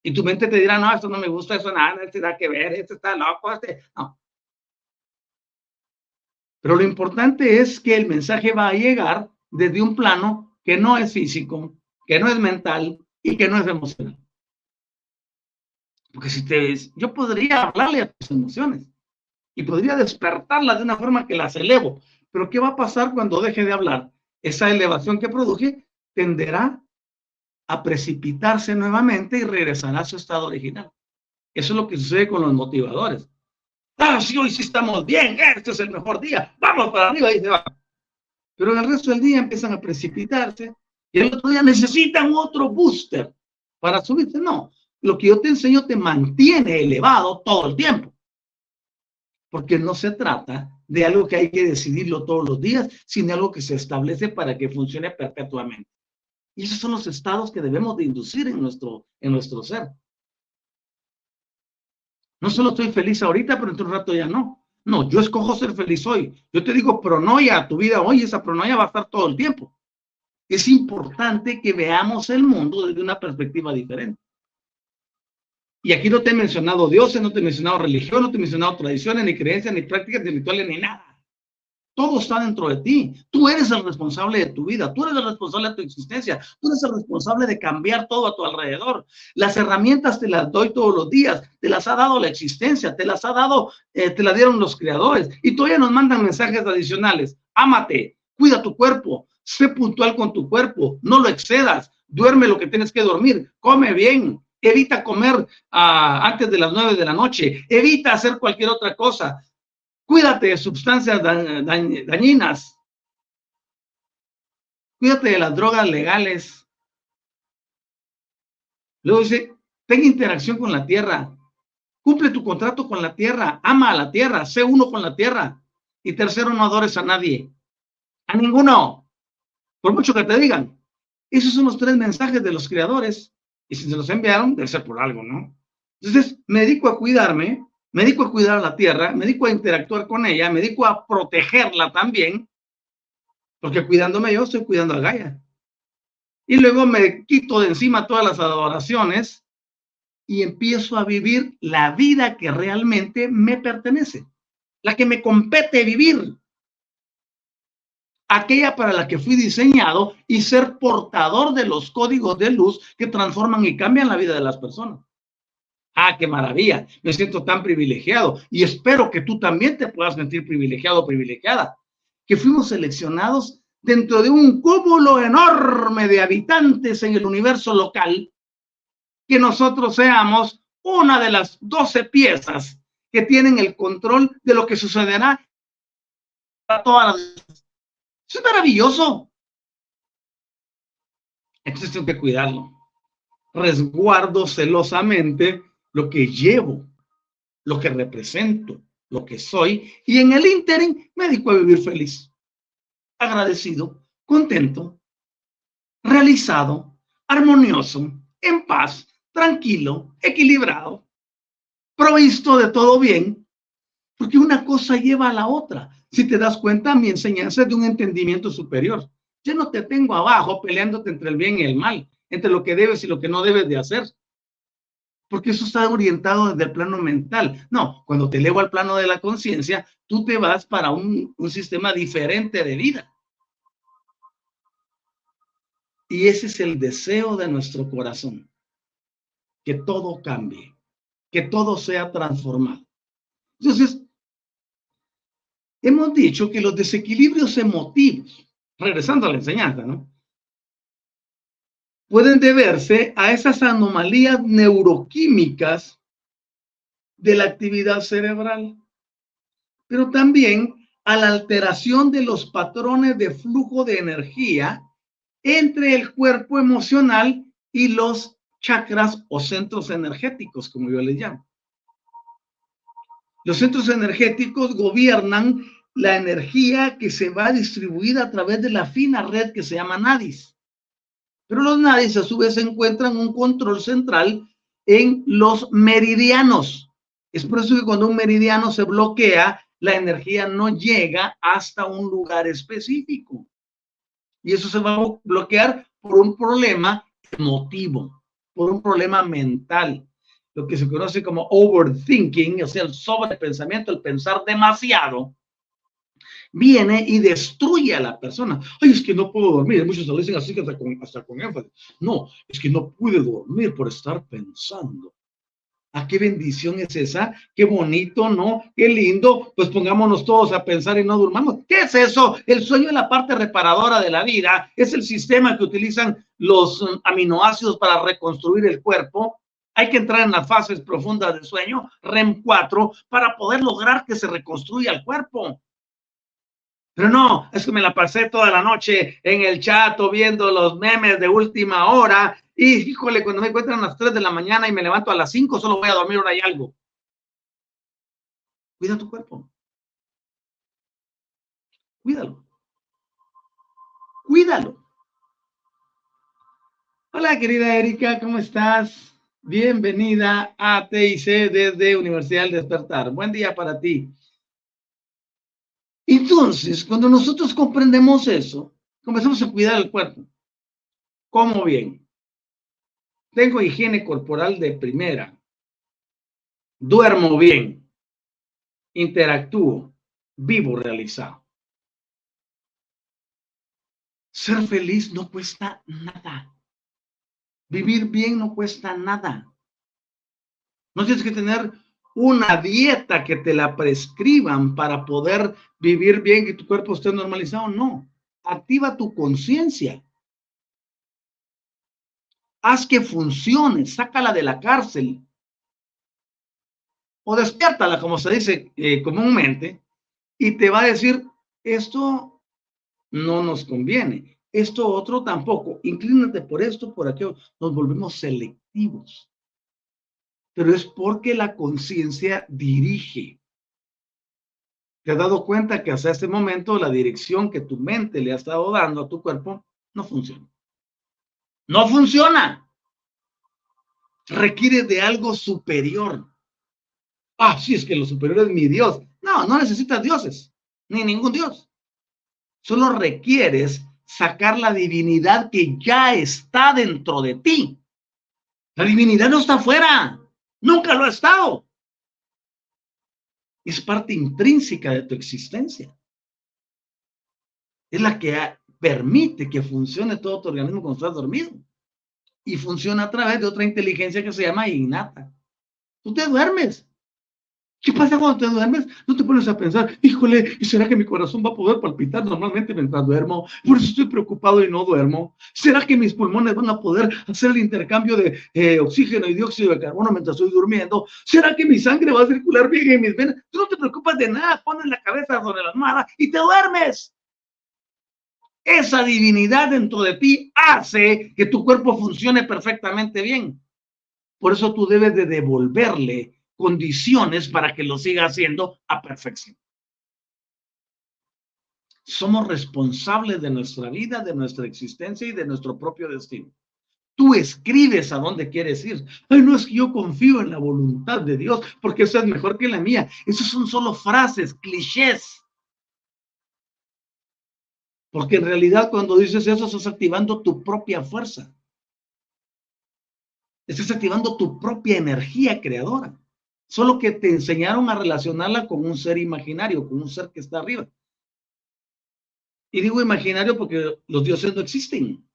A: Y tu mente te dirá, no, esto no me gusta, eso nada, esto da que ver, esto está loco, este... No, pero lo importante es que el mensaje va a llegar desde un plano que no es físico, que no es mental y que no es emocional. Porque si te yo podría hablarle a tus emociones y podría despertarlas de una forma que las elevo. Pero ¿qué va a pasar cuando deje de hablar? Esa elevación que produje tenderá a precipitarse nuevamente y regresará a su estado original. Eso es lo que sucede con los motivadores. Ah, sí, hoy sí estamos bien, este es el mejor día, vamos para arriba y se va. Pero el resto del día empiezan a precipitarse y el otro día necesitan otro booster para subirse. No, lo que yo te enseño te mantiene elevado todo el tiempo. Porque no se trata de algo que hay que decidirlo todos los días, sino algo que se establece para que funcione perpetuamente. Y esos son los estados que debemos de inducir en nuestro, en nuestro ser. No solo estoy feliz ahorita, pero en un rato ya no. No, yo escojo ser feliz hoy. Yo te digo pronoia a tu vida hoy, esa pronoia va a estar todo el tiempo. Es importante que veamos el mundo desde una perspectiva diferente. Y aquí no te he mencionado dioses, no te he mencionado religión, no te he mencionado tradiciones, ni creencias, ni prácticas espirituales, ni nada. Todo está dentro de ti. Tú eres el responsable de tu vida, tú eres el responsable de tu existencia, tú eres el responsable de cambiar todo a tu alrededor. Las herramientas te las doy todos los días, te las ha dado la existencia, te las ha dado, eh, te las dieron los creadores. Y todavía nos mandan mensajes adicionales. Ámate, cuida tu cuerpo, sé puntual con tu cuerpo, no lo excedas, duerme lo que tienes que dormir, come bien, evita comer ah, antes de las nueve de la noche, evita hacer cualquier otra cosa. Cuídate de sustancias dañinas. Cuídate de las drogas legales. Luego dice, ten interacción con la tierra. Cumple tu contrato con la tierra. Ama a la tierra. Sé uno con la tierra. Y tercero, no adores a nadie. A ninguno. Por mucho que te digan. Esos son los tres mensajes de los creadores. Y si se los enviaron, debe ser por algo, ¿no? Entonces, me dedico a cuidarme, me dedico a cuidar la tierra, me dedico a interactuar con ella, me dedico a protegerla también, porque cuidándome yo estoy cuidando a Gaia. Y luego me quito de encima todas las adoraciones y empiezo a vivir la vida que realmente me pertenece, la que me compete vivir, aquella para la que fui diseñado y ser portador de los códigos de luz que transforman y cambian la vida de las personas. Ah, qué maravilla, me siento tan privilegiado y espero que tú también te puedas sentir privilegiado o privilegiada, que fuimos seleccionados dentro de un cúmulo enorme de habitantes en el universo local, que nosotros seamos una de las doce piezas que tienen el control de lo que sucederá a todas las... Es maravilloso. Entonces tengo que cuidarlo. resguardo celosamente lo que llevo, lo que represento, lo que soy, y en el ínterin me dedico a vivir feliz, agradecido, contento, realizado, armonioso, en paz, tranquilo, equilibrado, provisto de todo bien, porque una cosa lleva a la otra. Si te das cuenta, mi enseñanza es de un entendimiento superior. Yo no te tengo abajo peleándote entre el bien y el mal, entre lo que debes y lo que no debes de hacer. Porque eso está orientado desde el plano mental. No, cuando te elevo al plano de la conciencia, tú te vas para un, sistema diferente de vida. Y ese es el deseo de nuestro corazón, que todo cambie, que todo sea transformado. Entonces, hemos dicho que los desequilibrios emotivos, regresando a la enseñanza, ¿no? Pueden deberse a esas anomalías neuroquímicas de la actividad cerebral, pero también a la alteración de los patrones de flujo de energía entre el cuerpo emocional y los chakras o centros energéticos, como yo les llamo. Los centros energéticos gobiernan la energía que se va distribuida a través de la fina red que se llama nadis. Pero los nadis a su vez encuentran un control central en los meridianos. Es por eso que cuando un meridiano se bloquea, la energía no llega hasta un lugar específico. Y eso se va a bloquear por un problema emotivo, por un problema mental, lo que se conoce como overthinking, o sea, el sobrepensamiento, el pensar demasiado, viene y destruye a la persona. Ay, es que no puedo dormir. Muchos lo dicen así hasta con, hasta con énfasis. No, es que no pude dormir por estar pensando. ¿A qué bendición es esa? Qué bonito, ¿no? Qué lindo. Pues pongámonos todos a pensar y no durmamos. ¿Qué es eso? El sueño es la parte reparadora de la vida. Es el sistema que utilizan los mm, aminoácidos para reconstruir el cuerpo. Hay que entrar en las fases profundas del sueño, REM 4, para poder lograr que se reconstruya el cuerpo. Pero no, es que me la pasé toda la noche en el chat viendo los memes de última hora y híjole, cuando me encuentran a las 3 de la mañana y me levanto a las 5, solo voy a dormir hora y algo. Cuida tu cuerpo. Cuídalo. Cuídalo. Hola, querida Erika, ¿cómo estás? Bienvenida a TIC desde Universidad del Despertar. Buen día para ti. Entonces, cuando nosotros comprendemos eso, comenzamos a cuidar el cuerpo. ¿Cómo bien? Tengo higiene corporal de primera. Duermo bien. Interactúo. Vivo realizado. Ser feliz no cuesta nada. Vivir bien no cuesta nada. No tienes que tener una dieta que te la prescriban para poder vivir bien, que tu cuerpo esté normalizado. No. Activa tu conciencia haz que funcione, sácala de la cárcel. O despiértala, como se dice eh, comúnmente, y te va a decir, esto no nos conviene, esto otro tampoco, inclínate por esto, por aquello, nos volvemos selectivos. Pero es porque la conciencia dirige. ¿Te has dado cuenta que hasta este momento la dirección que tu mente le ha estado dando a tu cuerpo no funciona? No funciona. Requiere de algo superior. Ah, sí, es que lo superior es mi Dios. No, no necesitas dioses, ni ningún Dios. Solo requieres sacar la divinidad que ya está dentro de ti. La divinidad no está afuera, nunca lo ha estado. Es parte intrínseca de tu existencia. Es la que permite que funcione todo tu organismo cuando estás dormido. Y funciona a través de otra inteligencia que se llama innata. Tú te duermes. ¿Qué pasa cuando te duermes? No te pones a pensar, híjole, ¿y será que mi corazón va a poder palpitar normalmente mientras duermo? Por eso estoy preocupado y no duermo. ¿Será que mis pulmones van a poder hacer el intercambio de eh, oxígeno y dióxido de carbono mientras estoy durmiendo? ¿Será que mi sangre va a circular bien en mis venas? Tú no te preocupas de nada, pones la cabeza sobre la almohada y te duermes. esa divinidad dentro de ti hace que tu cuerpo funcione perfectamente bien. Por eso tú debes de devolverle condiciones para que lo siga haciendo a perfección. Somos responsables de nuestra vida, de nuestra existencia y de nuestro propio destino. Tú escribes a dónde quieres ir. Ay, no es que yo confío en la voluntad de Dios porque esa es mejor que la mía. Esas son solo frases, clichés. Porque en realidad cuando dices eso estás activando tu propia fuerza. Estás activando tu propia energía creadora. Solo que te enseñaron a relacionarla con un ser imaginario, con un ser que está arriba. Y digo imaginario porque los dioses no existen.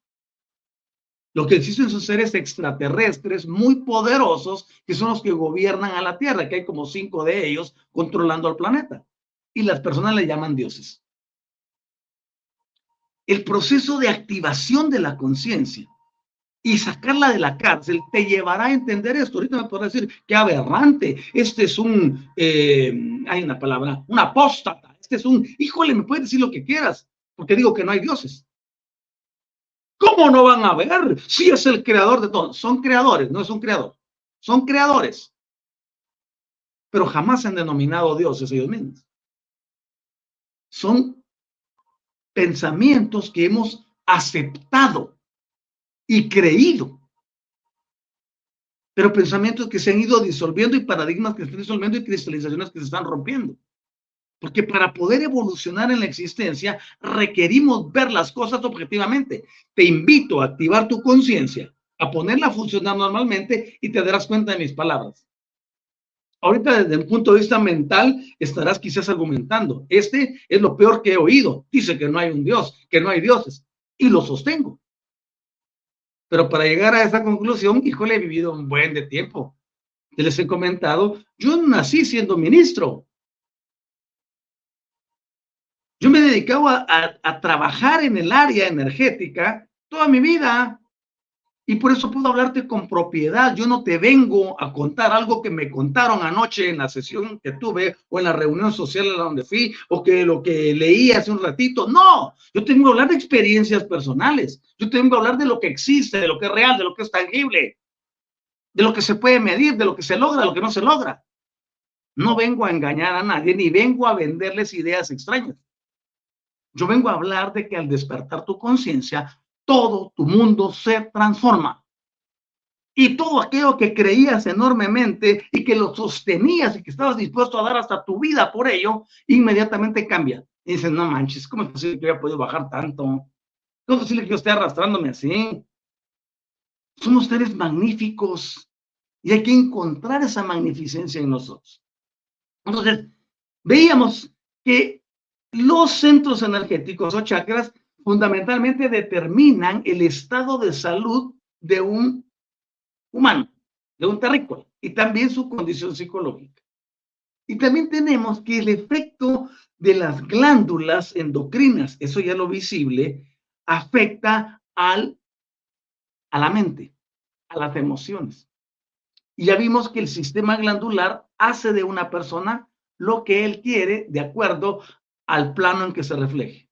A: Lo que existen son seres extraterrestres muy poderosos que son los que gobiernan a la Tierra, que hay como cinco de ellos controlando al planeta. Y las personas le llaman dioses. El proceso de activación de la conciencia y sacarla de la cárcel te llevará a entender esto. Ahorita me podrás decir, qué aberrante, este es un, eh, hay una palabra, un apóstata, este es un, híjole, me puedes decir lo que quieras, porque digo que no hay dioses. ¿Cómo no van a ver si es el creador de todo? Son creadores, no es un creador, son creadores, pero jamás han denominado dioses ellos mismos. Son pensamientos que hemos aceptado y creído. Pero pensamientos que se han ido disolviendo y paradigmas que se están disolviendo y cristalizaciones que se están rompiendo. Porque para poder evolucionar en la existencia requerimos ver las cosas objetivamente. Te invito a activar tu conciencia, a ponerla a funcionar normalmente y te darás cuenta de mis palabras. Ahorita desde el punto de vista mental estarás quizás argumentando, este es lo peor que he oído. Dice que no hay un Dios, que no hay dioses. Y lo sostengo. Pero para llegar a esa conclusión, híjole, he vivido un buen de tiempo. Les he comentado, yo nací siendo ministro. Yo me he dedicado a, a trabajar en el área energética toda mi vida. Y por eso puedo hablarte con propiedad. Yo no te vengo a contar algo que me contaron anoche en la sesión que tuve o en la reunión social a donde fui o que lo que leí hace un ratito. No, yo tengo que hablar de experiencias personales. Yo tengo que hablar de lo que existe, de lo que es real, de lo que es tangible, de lo que se puede medir, de lo que se logra, de lo que no se logra. No vengo a engañar a nadie ni vengo a venderles ideas extrañas. Yo vengo a hablar de que al despertar tu conciencia todo tu mundo se transforma. Y todo aquello que creías enormemente y que lo sostenías y que estabas dispuesto a dar hasta tu vida por ello, inmediatamente cambia. Y dices, no manches, ¿cómo es posible que haya podido bajar tanto? ¿Cómo es posible que yo esté arrastrándome así? Somos seres magníficos y hay que encontrar esa magnificencia en nosotros. Entonces, veíamos que los centros energéticos o chakras fundamentalmente determinan el estado de salud de un humano, de un terrícola, y también su condición psicológica. Y también tenemos que el efecto de las glándulas endocrinas, eso ya lo visible, afecta al, a la mente, a las emociones. Y ya vimos que el sistema glandular hace de una persona lo que él quiere de acuerdo al plano en que se refleje.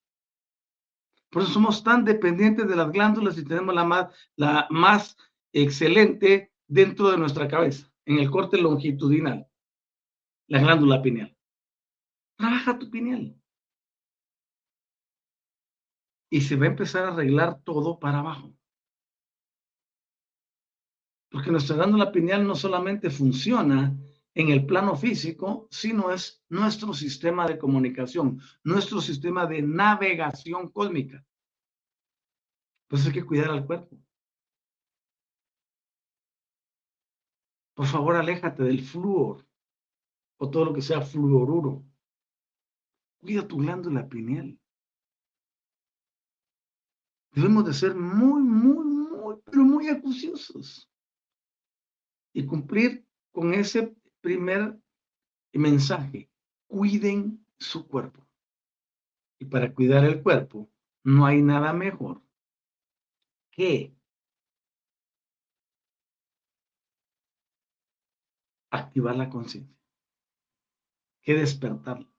A: Por eso somos tan dependientes de las glándulas y tenemos la más, la más excelente dentro de nuestra cabeza, en el corte longitudinal, la glándula pineal. Trabaja tu pineal. Y se va a empezar a arreglar todo para abajo. Porque nuestra glándula pineal no solamente funciona en el plano físico, sino es nuestro sistema de comunicación, nuestro sistema de navegación cósmica. Pues hay que cuidar al cuerpo. Por favor, aléjate del flúor o todo lo que sea fluoruro. Cuida tu glándula pineal. Debemos de ser muy, muy, muy, pero muy acuciosos y cumplir con ese primer mensaje, cuiden su cuerpo. Y para cuidar el cuerpo, no hay nada mejor que activar la conciencia, que despertarla.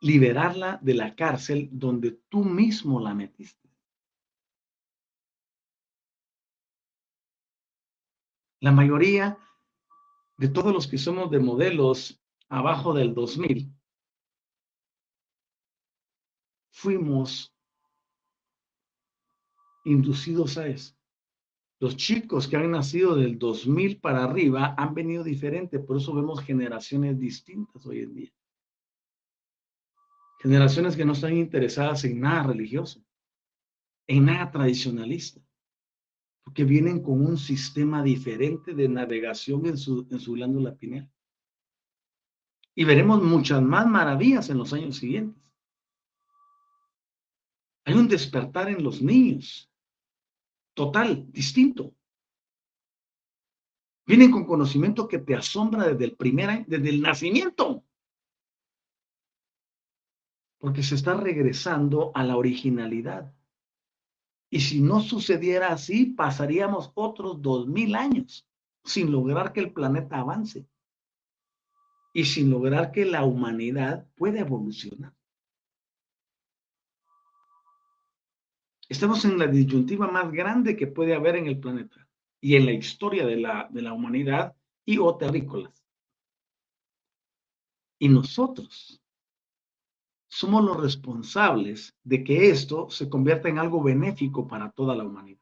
A: liberarla de la cárcel donde tú mismo la metiste. La mayoría de todos los que somos de modelos abajo del 2000, fuimos inducidos a eso. Los chicos que han nacido del 2000 para arriba han venido diferente, por eso vemos generaciones distintas hoy en día. Generaciones que no están interesadas en nada religioso, en nada tradicionalista, porque vienen con un sistema diferente de navegación en su, en su glándula pineal. Y veremos muchas más maravillas en los años siguientes. Hay un despertar en los niños, total, distinto. Vienen con conocimiento que te asombra desde el primer año, desde el nacimiento. Porque se está regresando a la originalidad. Y si no sucediera así, pasaríamos otros dos mil años sin lograr que el planeta avance y sin lograr que la humanidad pueda evolucionar. Estamos en la disyuntiva más grande que puede haber en el planeta y en la historia de la, de la humanidad y o terrícolas. Y nosotros somos los responsables de que esto se convierta en algo benéfico para toda la humanidad.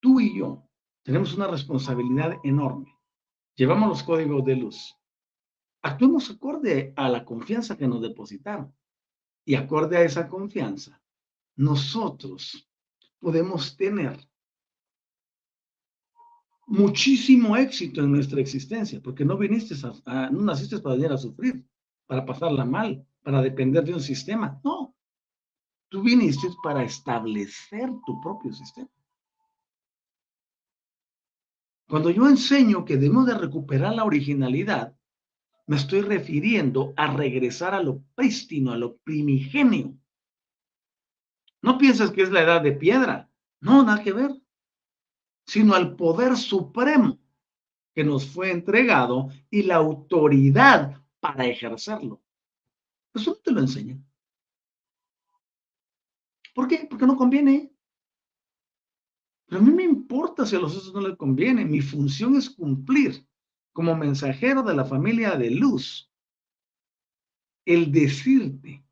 A: Tú y yo tenemos una responsabilidad enorme. Llevamos los códigos de luz. Actuemos acorde a la confianza que nos depositaron. Y acorde a esa confianza, nosotros podemos tener muchísimo éxito en nuestra existencia, porque no viniste a, no naciste para venir a sufrir, para pasarla mal, para depender de un sistema. No, tú viniste para establecer tu propio sistema. Cuando yo enseño que debemos de recuperar la originalidad, me estoy refiriendo a regresar a lo prístino, a lo primigenio, no pienses que es la edad de piedra, no, nada que ver, sino al poder supremo que nos fue entregado y la autoridad para ejercerlo. Eso no te lo enseñan. ¿Por qué? Porque no conviene. Pero a mí me importa si a los otros no les conviene. Mi función es cumplir como mensajero de la familia de luz el decirte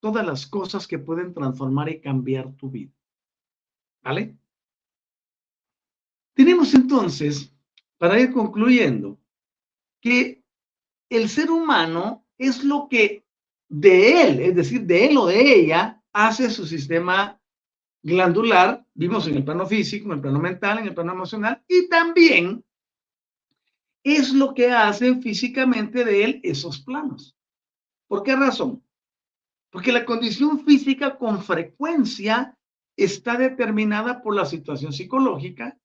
A: todas las cosas que pueden transformar y cambiar tu vida. ¿Vale? Tenemos entonces, para ir concluyendo, que el ser humano es lo que de él, es decir, de él o de ella, hace su sistema glandular, vimos en el plano físico, en el plano mental, en el plano emocional, y también es lo que hace físicamente de él esos planos. ¿Por qué razón? Porque la condición física con frecuencia está determinada por la situación psicológica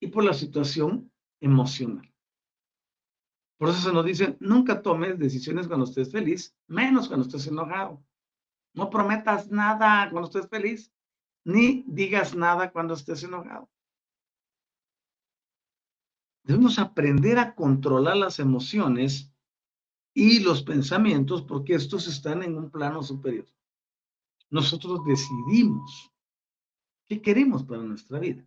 A: y por la situación emocional. Por eso se nos dice, nunca tomes decisiones cuando estés feliz, menos cuando estés enojado. No prometas nada cuando estés feliz, ni digas nada cuando estés enojado. Debemos aprender a controlar las emociones y los pensamientos, porque estos están en un plano superior. Nosotros decidimos qué queremos para nuestra vida.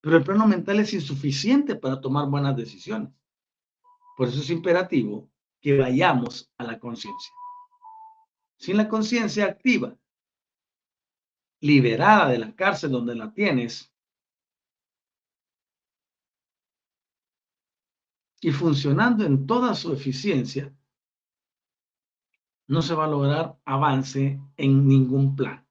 A: Pero el plano mental es insuficiente para tomar buenas decisiones. Por eso es imperativo que vayamos a la conciencia. Sin la conciencia activa, liberada de la cárcel donde la tienes, y funcionando en toda su eficiencia, no se va a lograr avance en ningún plan.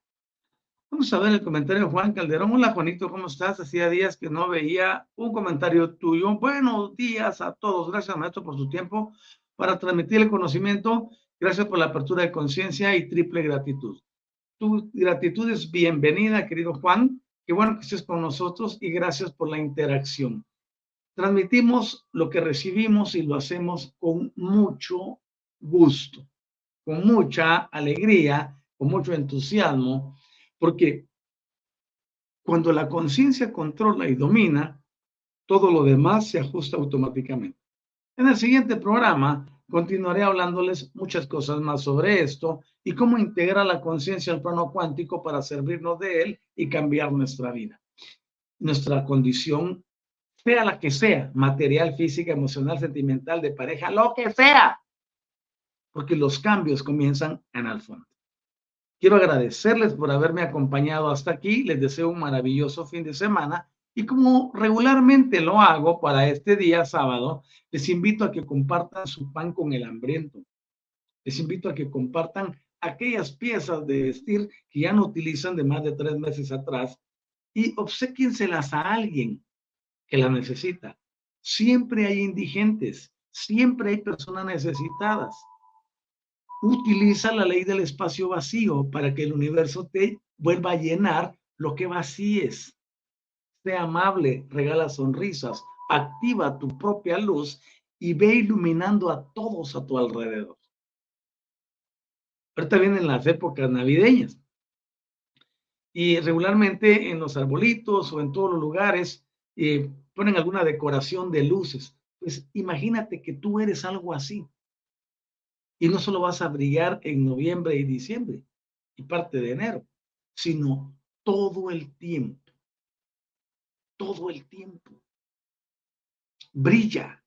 A: Vamos a ver el comentario de Juan Calderón. Hola Juanito, ¿cómo estás? Hacía días que no veía un comentario tuyo. Buenos días a todos. Gracias, maestro, por su tiempo para transmitir el conocimiento. Gracias por la apertura de conciencia y triple gratitud. Tu gratitud es bienvenida, querido Juan. Qué bueno que estés con nosotros y gracias por la interacción. Transmitimos lo que recibimos y lo hacemos con mucho gusto, con mucha alegría, con mucho entusiasmo, porque cuando la conciencia controla y domina, todo lo demás se ajusta automáticamente. En el siguiente programa continuaré hablándoles muchas cosas más sobre esto y cómo integrar la conciencia al plano cuántico para servirnos de él y cambiar nuestra vida. Nuestra condición, sea la que sea, material, física, emocional, sentimental, de pareja, lo que sea, porque los cambios comienzan en el fondo. Quiero agradecerles por haberme acompañado hasta aquí. Les deseo un maravilloso fin de semana. Y como regularmente lo hago para este día sábado, les invito a que compartan su pan con el hambriento. Les invito a que compartan aquellas piezas de vestir que ya no utilizan de más de tres meses atrás y obsequienselas a alguien que la necesita. Siempre hay indigentes, siempre hay personas necesitadas utiliza la ley del espacio vacío para que el universo te vuelva a llenar lo que vacíes. Sea amable, regala sonrisas, activa tu propia luz y ve iluminando a todos a tu alrededor. Ahorita vienen las épocas navideñas. Y regularmente en los arbolitos o en todos los lugares eh, ponen alguna decoración de luces. Pues imagínate que tú eres algo así. Y no solo vas a brillar en noviembre y diciembre y parte de enero, sino todo el tiempo. Todo el tiempo. Brilla.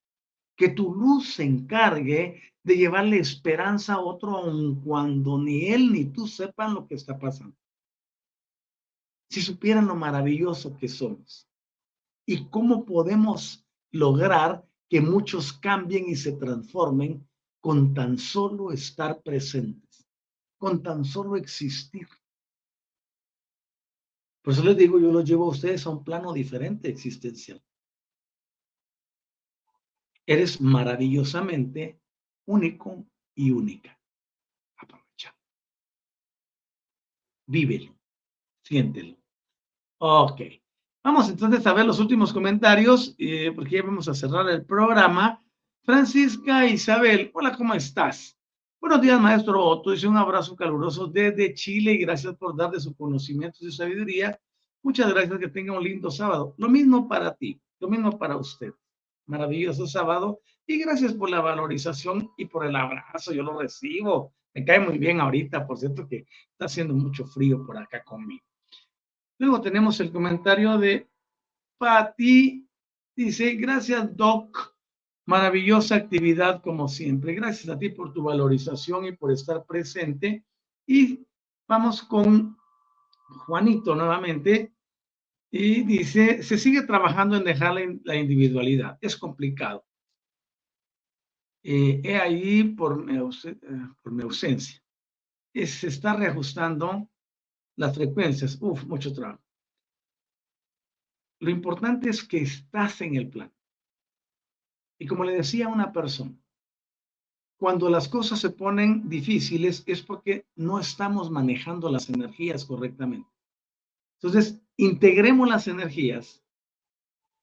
A: Que tu luz se encargue de llevarle esperanza a otro aun cuando ni él ni tú sepan lo que está pasando. Si supieran lo maravilloso que somos y cómo podemos lograr que muchos cambien y se transformen con tan solo estar presentes, con tan solo existir. Por eso les digo, yo los llevo a ustedes a un plano diferente existencial. Eres maravillosamente único y única. Aprovecha. Vívelo, siéntelo. Ok. Vamos entonces a ver los últimos comentarios, eh, porque ya vamos a cerrar el programa. Francisca Isabel, hola, ¿cómo estás? Buenos días, maestro Otto. Dice un abrazo caluroso desde Chile y gracias por dar de su conocimiento y su sabiduría. Muchas gracias, que tenga un lindo sábado. Lo mismo para ti, lo mismo para usted. Maravilloso sábado y gracias por la valorización y por el abrazo. Yo lo recibo. Me cae muy bien ahorita, por cierto que está haciendo mucho frío por acá conmigo. Luego tenemos el comentario de Patti. Dice, gracias, Doc Maravillosa actividad como siempre. Gracias a ti por tu valorización y por estar presente. Y vamos con Juanito nuevamente. Y dice, se sigue trabajando en dejar la, individualidad. Es complicado. Eh, he ahí por mi, por mi ausencia. se está reajustando las frecuencias. Uf, mucho trabajo. Lo importante es que estás en el plan. Y como le decía a una persona, cuando las cosas se ponen difíciles es porque no estamos manejando las energías correctamente. Entonces, integremos las energías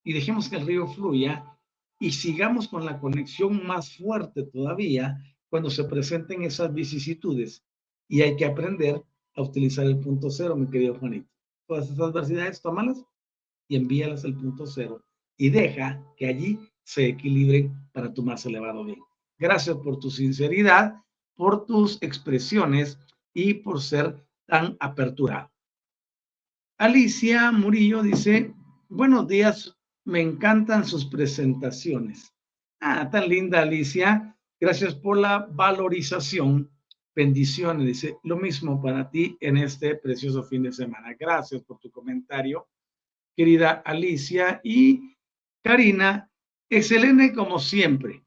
A: y dejemos que el río fluya y sigamos con la conexión más fuerte todavía cuando se presenten esas vicisitudes. Y hay que aprender a utilizar el punto cero, mi querido Juanito. Todas esas adversidades, tómalas y envíalas al punto cero y deja que allí se equilibren para tu más elevado bien. Gracias por tu sinceridad, por tus expresiones y por ser tan aperturado. Alicia Murillo dice, buenos días, me encantan sus presentaciones. Ah, tan linda Alicia, gracias por la valorización. Bendiciones, dice, lo mismo para ti en este precioso fin de semana. Gracias por tu comentario, querida Alicia. Y Karina Excelente como siempre.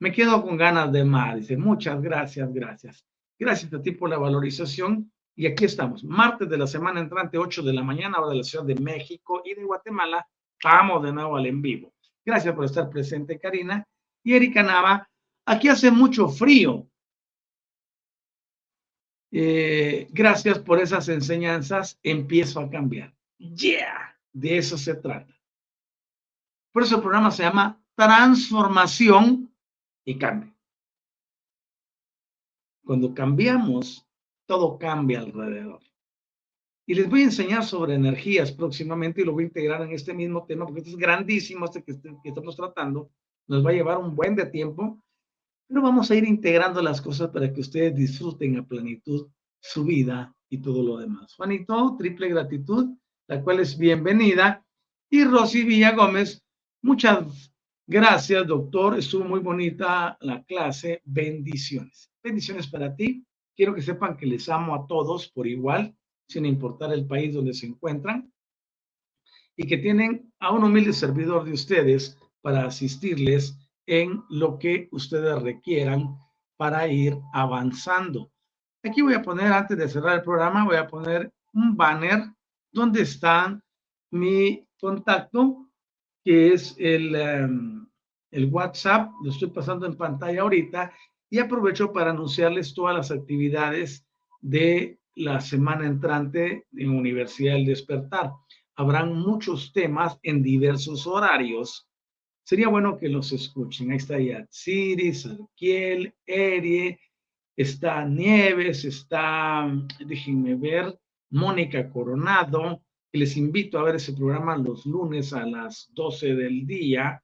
A: Me quedo con ganas de más. Dice, muchas gracias, gracias. Gracias a ti por la valorización. Y aquí estamos, martes de la semana entrante, 8 de la mañana, hora de la Ciudad de México y de Guatemala. Vamos de nuevo al en vivo. Gracias por estar presente, Karina. Y Erika Nava, aquí hace mucho frío. Eh, gracias por esas enseñanzas. Empiezo a cambiar. Yeah, de eso se trata. Por eso el programa se llama Transformación y Cambio. Cuando cambiamos, todo cambia alrededor. Y les voy a enseñar sobre energías próximamente y lo voy a integrar en este mismo tema porque este es grandísimo, este que, que estamos tratando. Nos va a llevar un buen de tiempo. Pero vamos a ir integrando las cosas para que ustedes disfruten a plenitud su vida y todo lo demás. Juanito, triple gratitud, la cual es bienvenida. Y Rosy Villa Gómez, muchas gracias, doctor. Estuvo muy bonita la clase. Bendiciones. Bendiciones para ti. Quiero que sepan que les amo a todos por igual, sin importar el país donde se encuentran, y que tienen a un humilde servidor de ustedes para asistirles en lo que ustedes requieran para ir avanzando. Aquí voy a poner, antes de cerrar el programa, voy a poner un banner donde está mi contacto, que es el, em, el WhatsApp, lo estoy pasando en pantalla ahorita, y aprovecho para anunciarles todas las actividades de la semana entrante en Universidad del Despertar. Habrán muchos temas en diversos horarios. Sería bueno que los escuchen. Ahí está Yatsiri, Sarkiel, Erie, está Nieves, está, déjenme ver, Mónica Coronado, les invito a ver ese programa los lunes a las 12 del día.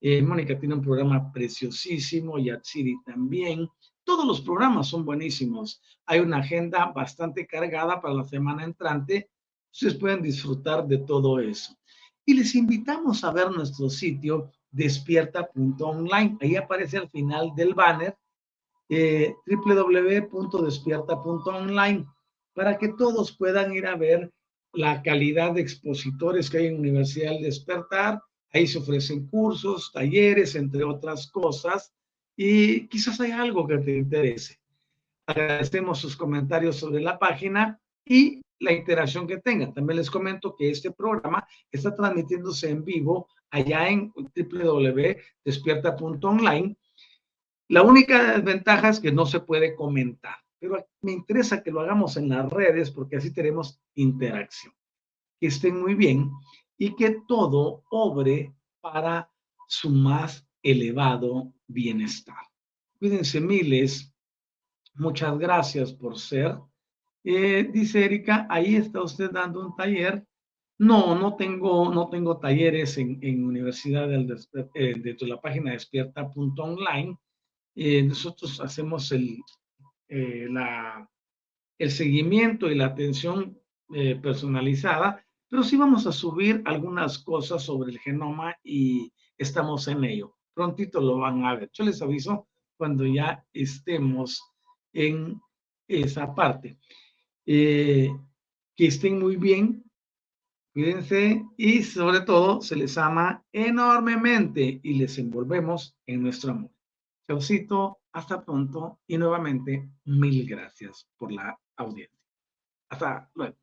A: Eh, Mónica tiene un programa preciosísimo, Yatsiri también. Todos los programas son buenísimos. Hay una agenda bastante cargada para la semana entrante. Ustedes pueden disfrutar de todo eso. Y les invitamos a ver nuestro sitio despierta.online. Ahí aparece al final del banner eh, www.despierta.online para que todos puedan ir a ver la calidad de expositores que hay en Universidad Despertar. Ahí se ofrecen cursos, talleres, entre otras cosas, y quizás hay algo que te interese. Agradecemos sus comentarios sobre la página y la interacción que tengan. También les comento que este programa está transmitiéndose en vivo allá en www.despierta.online la única desventaja es que no se puede comentar, pero me interesa que lo hagamos en las redes porque así tenemos interacción. Que estén muy bien y que todo obre para su más elevado bienestar. Cuídense miles. Muchas gracias por ser. Eh, dice Erika, ahí está usted dando un taller. No, no tengo, no tengo talleres en, en Universidad del, eh, de la página despierta.online eh, nosotros hacemos el, eh, la, el seguimiento y la atención eh, personalizada, pero sí vamos a subir algunas cosas sobre el genoma y estamos en ello. Prontito lo van a ver. Yo les aviso cuando ya estemos en esa parte. que estén muy bien, cuídense y sobre todo se les ama enormemente y les envolvemos en nuestro amor. Chaucito, hasta pronto y nuevamente mil gracias por la audiencia. Hasta luego.